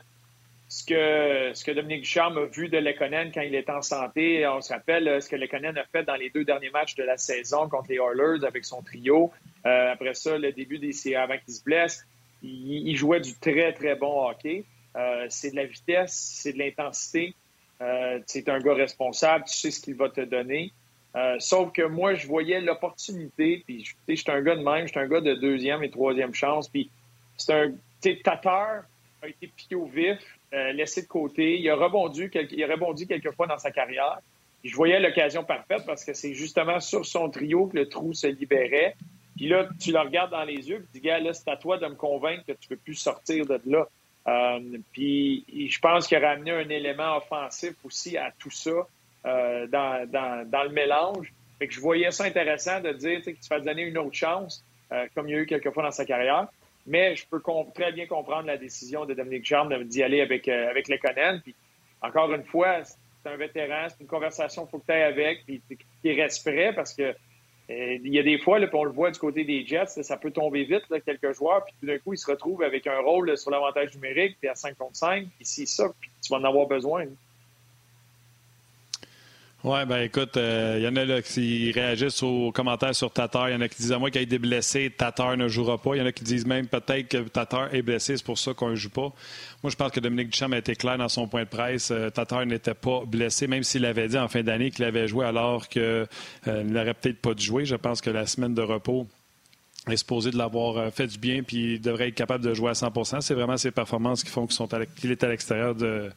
Speaker 5: ce que, ce que Dominique Ducharme a vu de Lekonen quand il est en santé, on se rappelle euh, ce que Lekonen a fait dans les deux derniers matchs de la saison contre les Oilers avec son trio. Euh, après ça, le début des séries avant qu'il se blesse, il, jouait du très, très bon hockey. Euh, c'est de la vitesse, c'est de l'intensité. C'est un gars responsable, tu sais ce qu'il va te donner. Sauf que moi, je voyais l'opportunité, puis je suis un gars de même, je suis un gars de deuxième et troisième chance, puis c'est un... Tatar a été piqué au vif, laissé de côté. Il a, rebondi, il a rebondi quelques fois dans sa carrière. je voyais l'occasion parfaite parce que c'est justement sur son trio que le trou se libérait. Puis là, tu le regardes dans les yeux, puis tu dis, gars, c'est à toi de me convaincre que tu ne peux plus sortir de là. Euh, puis je pense qu'il a amené un élément offensif aussi à tout ça euh, dans, le mélange. Fait que je voyais ça intéressant de dire que tu vas donner une autre chance, euh, comme il y a eu quelques fois dans sa carrière. Mais je peux très bien comprendre la décision de Dominique Charme d'y aller avec, avec Lekonen. Puis encore une fois, c'est un vétéran, c'est une conversation qu'il faut que tu aies avec, puis qu'il reste prêt parce que euh, il y a des fois, là, on le voit du côté des Jets, ça peut tomber vite, quelques joueurs, puis tout d'un coup, ils se retrouvent avec un rôle sur l'avantage numérique, puis à 5 contre 5, puis c'est ça, puis tu vas en avoir besoin.
Speaker 2: Oui, ben écoute, il euh, y en a là, qui réagissent aux commentaires sur Tatar. Il y en a qui disent à moi qu'il a été blessé, Tatar ne jouera pas. Il y en a qui disent même peut-être que Tatar est blessé, c'est pour ça qu'on ne joue pas. Moi, je pense que Dominique Duchamp a été clair dans son point de presse. Euh, Tatar n'était pas blessé, même s'il avait dit en fin d'année qu'il avait joué alors qu'il euh, n'aurait peut-être pas dû jouer. Je pense que la semaine de repos est supposé de l'avoir fait du bien, puis il devrait être capable de jouer à 100% C'est vraiment ses performances qui font qu'il est à l'extérieur de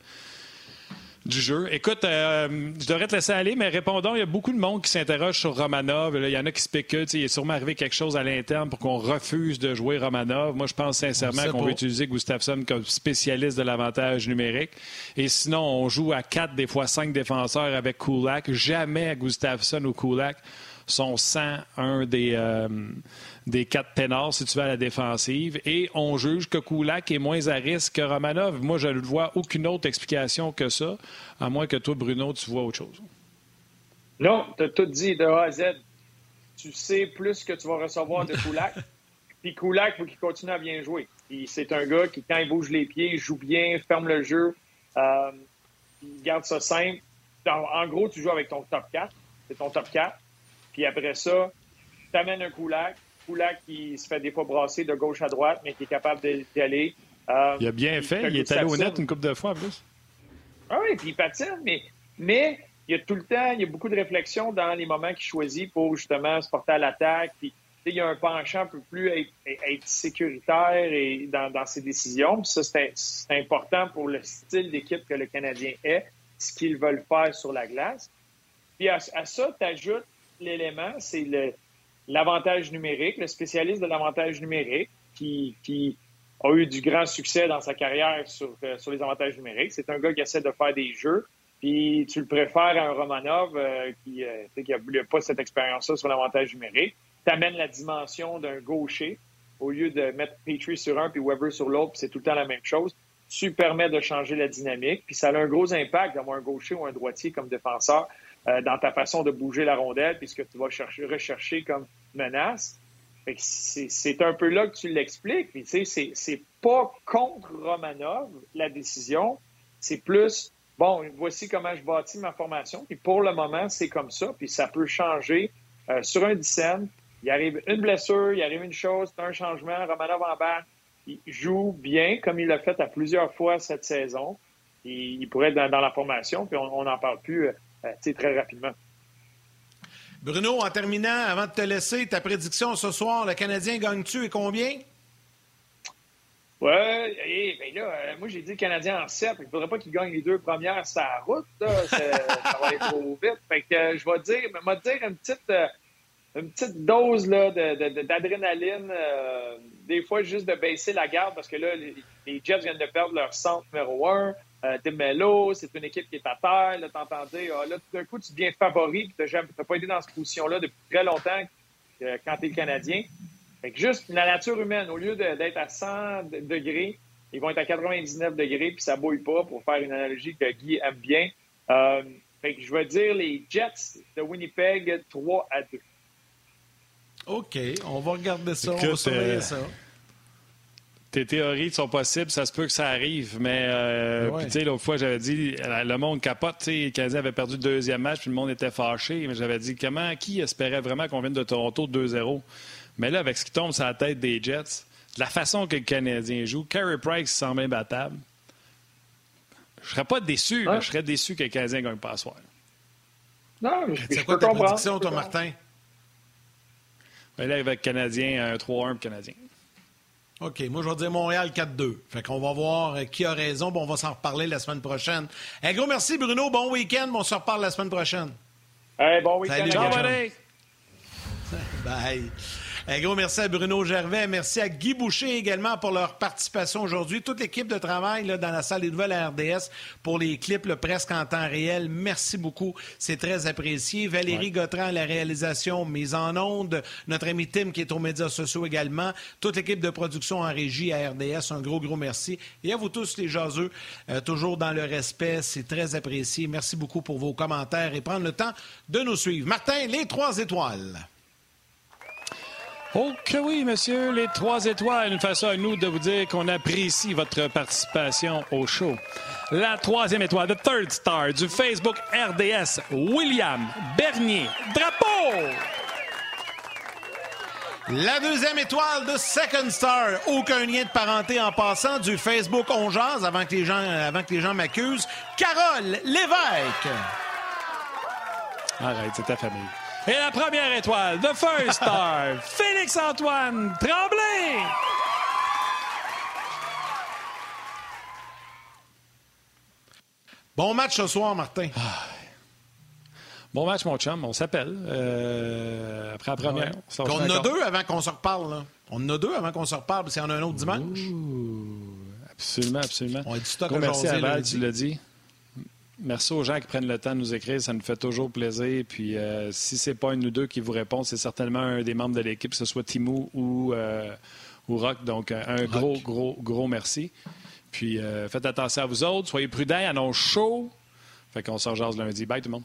Speaker 2: du jeu. Écoute, euh, je devrais te laisser aller, mais répondons. Il y a beaucoup de monde qui s'interroge sur Romanov. il y en a qui spéculent. Il est sûrement arrivé quelque chose à l'interne pour qu'on refuse de jouer Romanov. Moi, je pense sincèrement qu'on va utiliser Gustafsson comme spécialiste de l'avantage numérique. Et sinon, on joue à quatre, des fois cinq défenseurs avec Kulak. Jamais Gustafsson ou Kulak sont sans un des. Euh, des quatre ténors, si tu veux, à la défensive. Et on juge que Kulak est moins à risque que Romanov. Moi, je ne vois aucune autre explication que ça, à moins que toi, Bruno, tu vois autre chose.
Speaker 5: Non, tu as tout dit de A à Z. Tu sais plus que tu vas recevoir de Kulak. Puis Kulak, il faut qu'il continue à bien jouer. c'est un gars qui, quand il bouge les pieds, joue bien, ferme le jeu, euh, il garde ça simple. En, gros, tu joues avec ton top 4. C'est ton top 4. Puis après ça, tu amènes un Kulak, Poulac qui se fait des fois brasser de gauche à droite, mais qui est capable d'y aller.
Speaker 2: Euh, il a bien fait. Il est allé au net une couple de fois en plus.
Speaker 5: Ah oui, puis il patine, mais, mais il y a tout le temps, il y a beaucoup de réflexion dans les moments qu'il choisit pour justement se porter à l'attaque. Puis il y a un penchant un peu plus à être, sécuritaire et dans, ses décisions. Puis ça, c'est important pour le style d'équipe que le Canadien est, ce qu'ils veulent faire sur la glace. Puis à, à ça, tu ajoutes l'élément, c'est l'avantage numérique, le spécialiste de l'avantage numérique qui, a eu du grand succès dans sa carrière sur, euh, sur les avantages numériques. C'est un gars qui essaie de faire des jeux. Puis tu le préfères à un Romanov euh, qui n'a euh, pas cette expérience-là sur l'avantage numérique. Tu amènes la dimension d'un gaucher au lieu de mettre Petrie sur un puis Weber sur l'autre, c'est tout le temps la même chose. Tu permets de changer la dynamique, puis ça a un gros impact d'avoir un gaucher ou un droitier comme défenseur euh, dans ta façon de bouger la rondelle, puisque tu vas chercher, rechercher comme menace. C'est un peu là que tu l'expliques. C'est pas contre Romanov, la décision. C'est plus, bon, voici comment je bâtis ma formation. Puis pour le moment, c'est comme ça. Puis ça peut changer euh, sur un dixième. Il arrive une blessure, il arrive une chose, un changement. Romanov en bas, il joue bien, comme il l'a fait à plusieurs fois cette saison. Il, pourrait être dans, la formation, puis on n'en parle plus euh, très rapidement.
Speaker 1: Bruno, en terminant, avant de te laisser, ta prédiction ce soir, le Canadien gagne-tu et combien?
Speaker 5: Oui, ben là, euh, moi j'ai dit le Canadien en 7. Il ne faudrait pas qu'il gagne les deux premières sur la route. ça va aller trop vite. Fait que, euh, je vais dire, dire une petite, une petite dose d'adrénaline. des fois, juste de baisser la garde parce que là, les, les Jets viennent de perdre leur centre numéro 1. Euh, Demelo, c'est une équipe qui est à terre. Là, t'entends dire, ah, là, tout d'un coup, tu deviens favori, puis tu n'as pas été dans cette position-là depuis très longtemps euh, quand tu es le Canadien. Fait que juste la nature humaine, au lieu d'être à 100 degrés, ils vont être à 99 degrés, puis ça bouille pas, pour faire une analogie que Guy aime bien. Euh, fait que je vais dire les Jets de Winnipeg 3 à 2.
Speaker 1: OK, on va regarder ça, on va surveiller ça
Speaker 2: tes théories sont possibles, ça se peut que ça arrive, mais euh, tu sais, l'autre fois, j'avais dit, le monde capote, tu sais, Canadien avait perdu le deuxième match, puis le monde était fâché, mais j'avais dit, comment, qui espérait vraiment qu'on vienne de Toronto 2-0? Mais là, avec ce qui tombe sur la tête des Jets, la façon que le Canadien joue, Carey Price semble imbattable. Je serais pas déçu, mais je serais déçu que le Canadien gagne pas à soir.
Speaker 5: Non, mais
Speaker 1: C'est quoi ta prédiction, toi, Martin?
Speaker 2: Ben là, avec Canadien, un 3-1 pour Canadien.
Speaker 1: OK, moi je vais dire Montréal 4-2. Fait qu'on va voir euh, qui a raison. Bon, on va s'en reparler la semaine prochaine. Un gros merci Bruno, bon week-end. On se reparle la semaine prochaine.
Speaker 5: bon week-end.
Speaker 1: Bye. Un gros merci à Bruno Gervais. Merci à Guy Boucher également pour leur participation aujourd'hui. Toute l'équipe de travail là, dans la salle des nouvelles à RDS pour les clips presque en temps réel. Merci beaucoup. C'est très apprécié. Valérie Gautran à la réalisation mise en onde. Notre ami Tim qui est aux médias sociaux également. Toute l'équipe de production en régie à RDS. Un gros, gros merci. Et à vous tous les jaseux, euh, toujours dans le respect. C'est très apprécié. Merci beaucoup pour vos commentaires et prendre le temps de nous suivre. Martin, les trois étoiles.
Speaker 2: Oh que oui, monsieur, les trois étoiles, une façon à nous de vous dire qu'on apprécie votre participation au show. La troisième étoile, the third star du Facebook RDS, William Bernier. Drapeau!
Speaker 1: La deuxième étoile de Second Star, aucun lien de parenté en passant du Facebook On avant que les gens, avant que les gens m'accusent. Carole Lévesque.
Speaker 2: Arrête, c'est ta famille. Et la première étoile, The First Star, Félix-Antoine Tremblay.
Speaker 1: Bon match ce soir, Martin.
Speaker 2: Ah. Bon match, mon chum. On s'appelle euh, après la première.
Speaker 1: On, en a deux avant qu'on se reparle. On en a deux avant qu'on se reparle, parce qu'il y en a un autre dimanche.
Speaker 2: absolument, absolument.
Speaker 1: On a du stock
Speaker 2: Merci à Val, tu l'as dit. Merci aux gens qui prennent le temps de nous écrire. Ça nous fait toujours plaisir. Puis euh, si c'est pas un ou deux qui vous répond, c'est certainement un des membres de l'équipe, que ce soit Timou ou, euh, ou Rock. Donc, un gros, gros, gros merci. Puis faites attention à vous autres. Soyez prudents. Annonce chaud. Fait qu'on se rejase lundi. Bye tout le monde.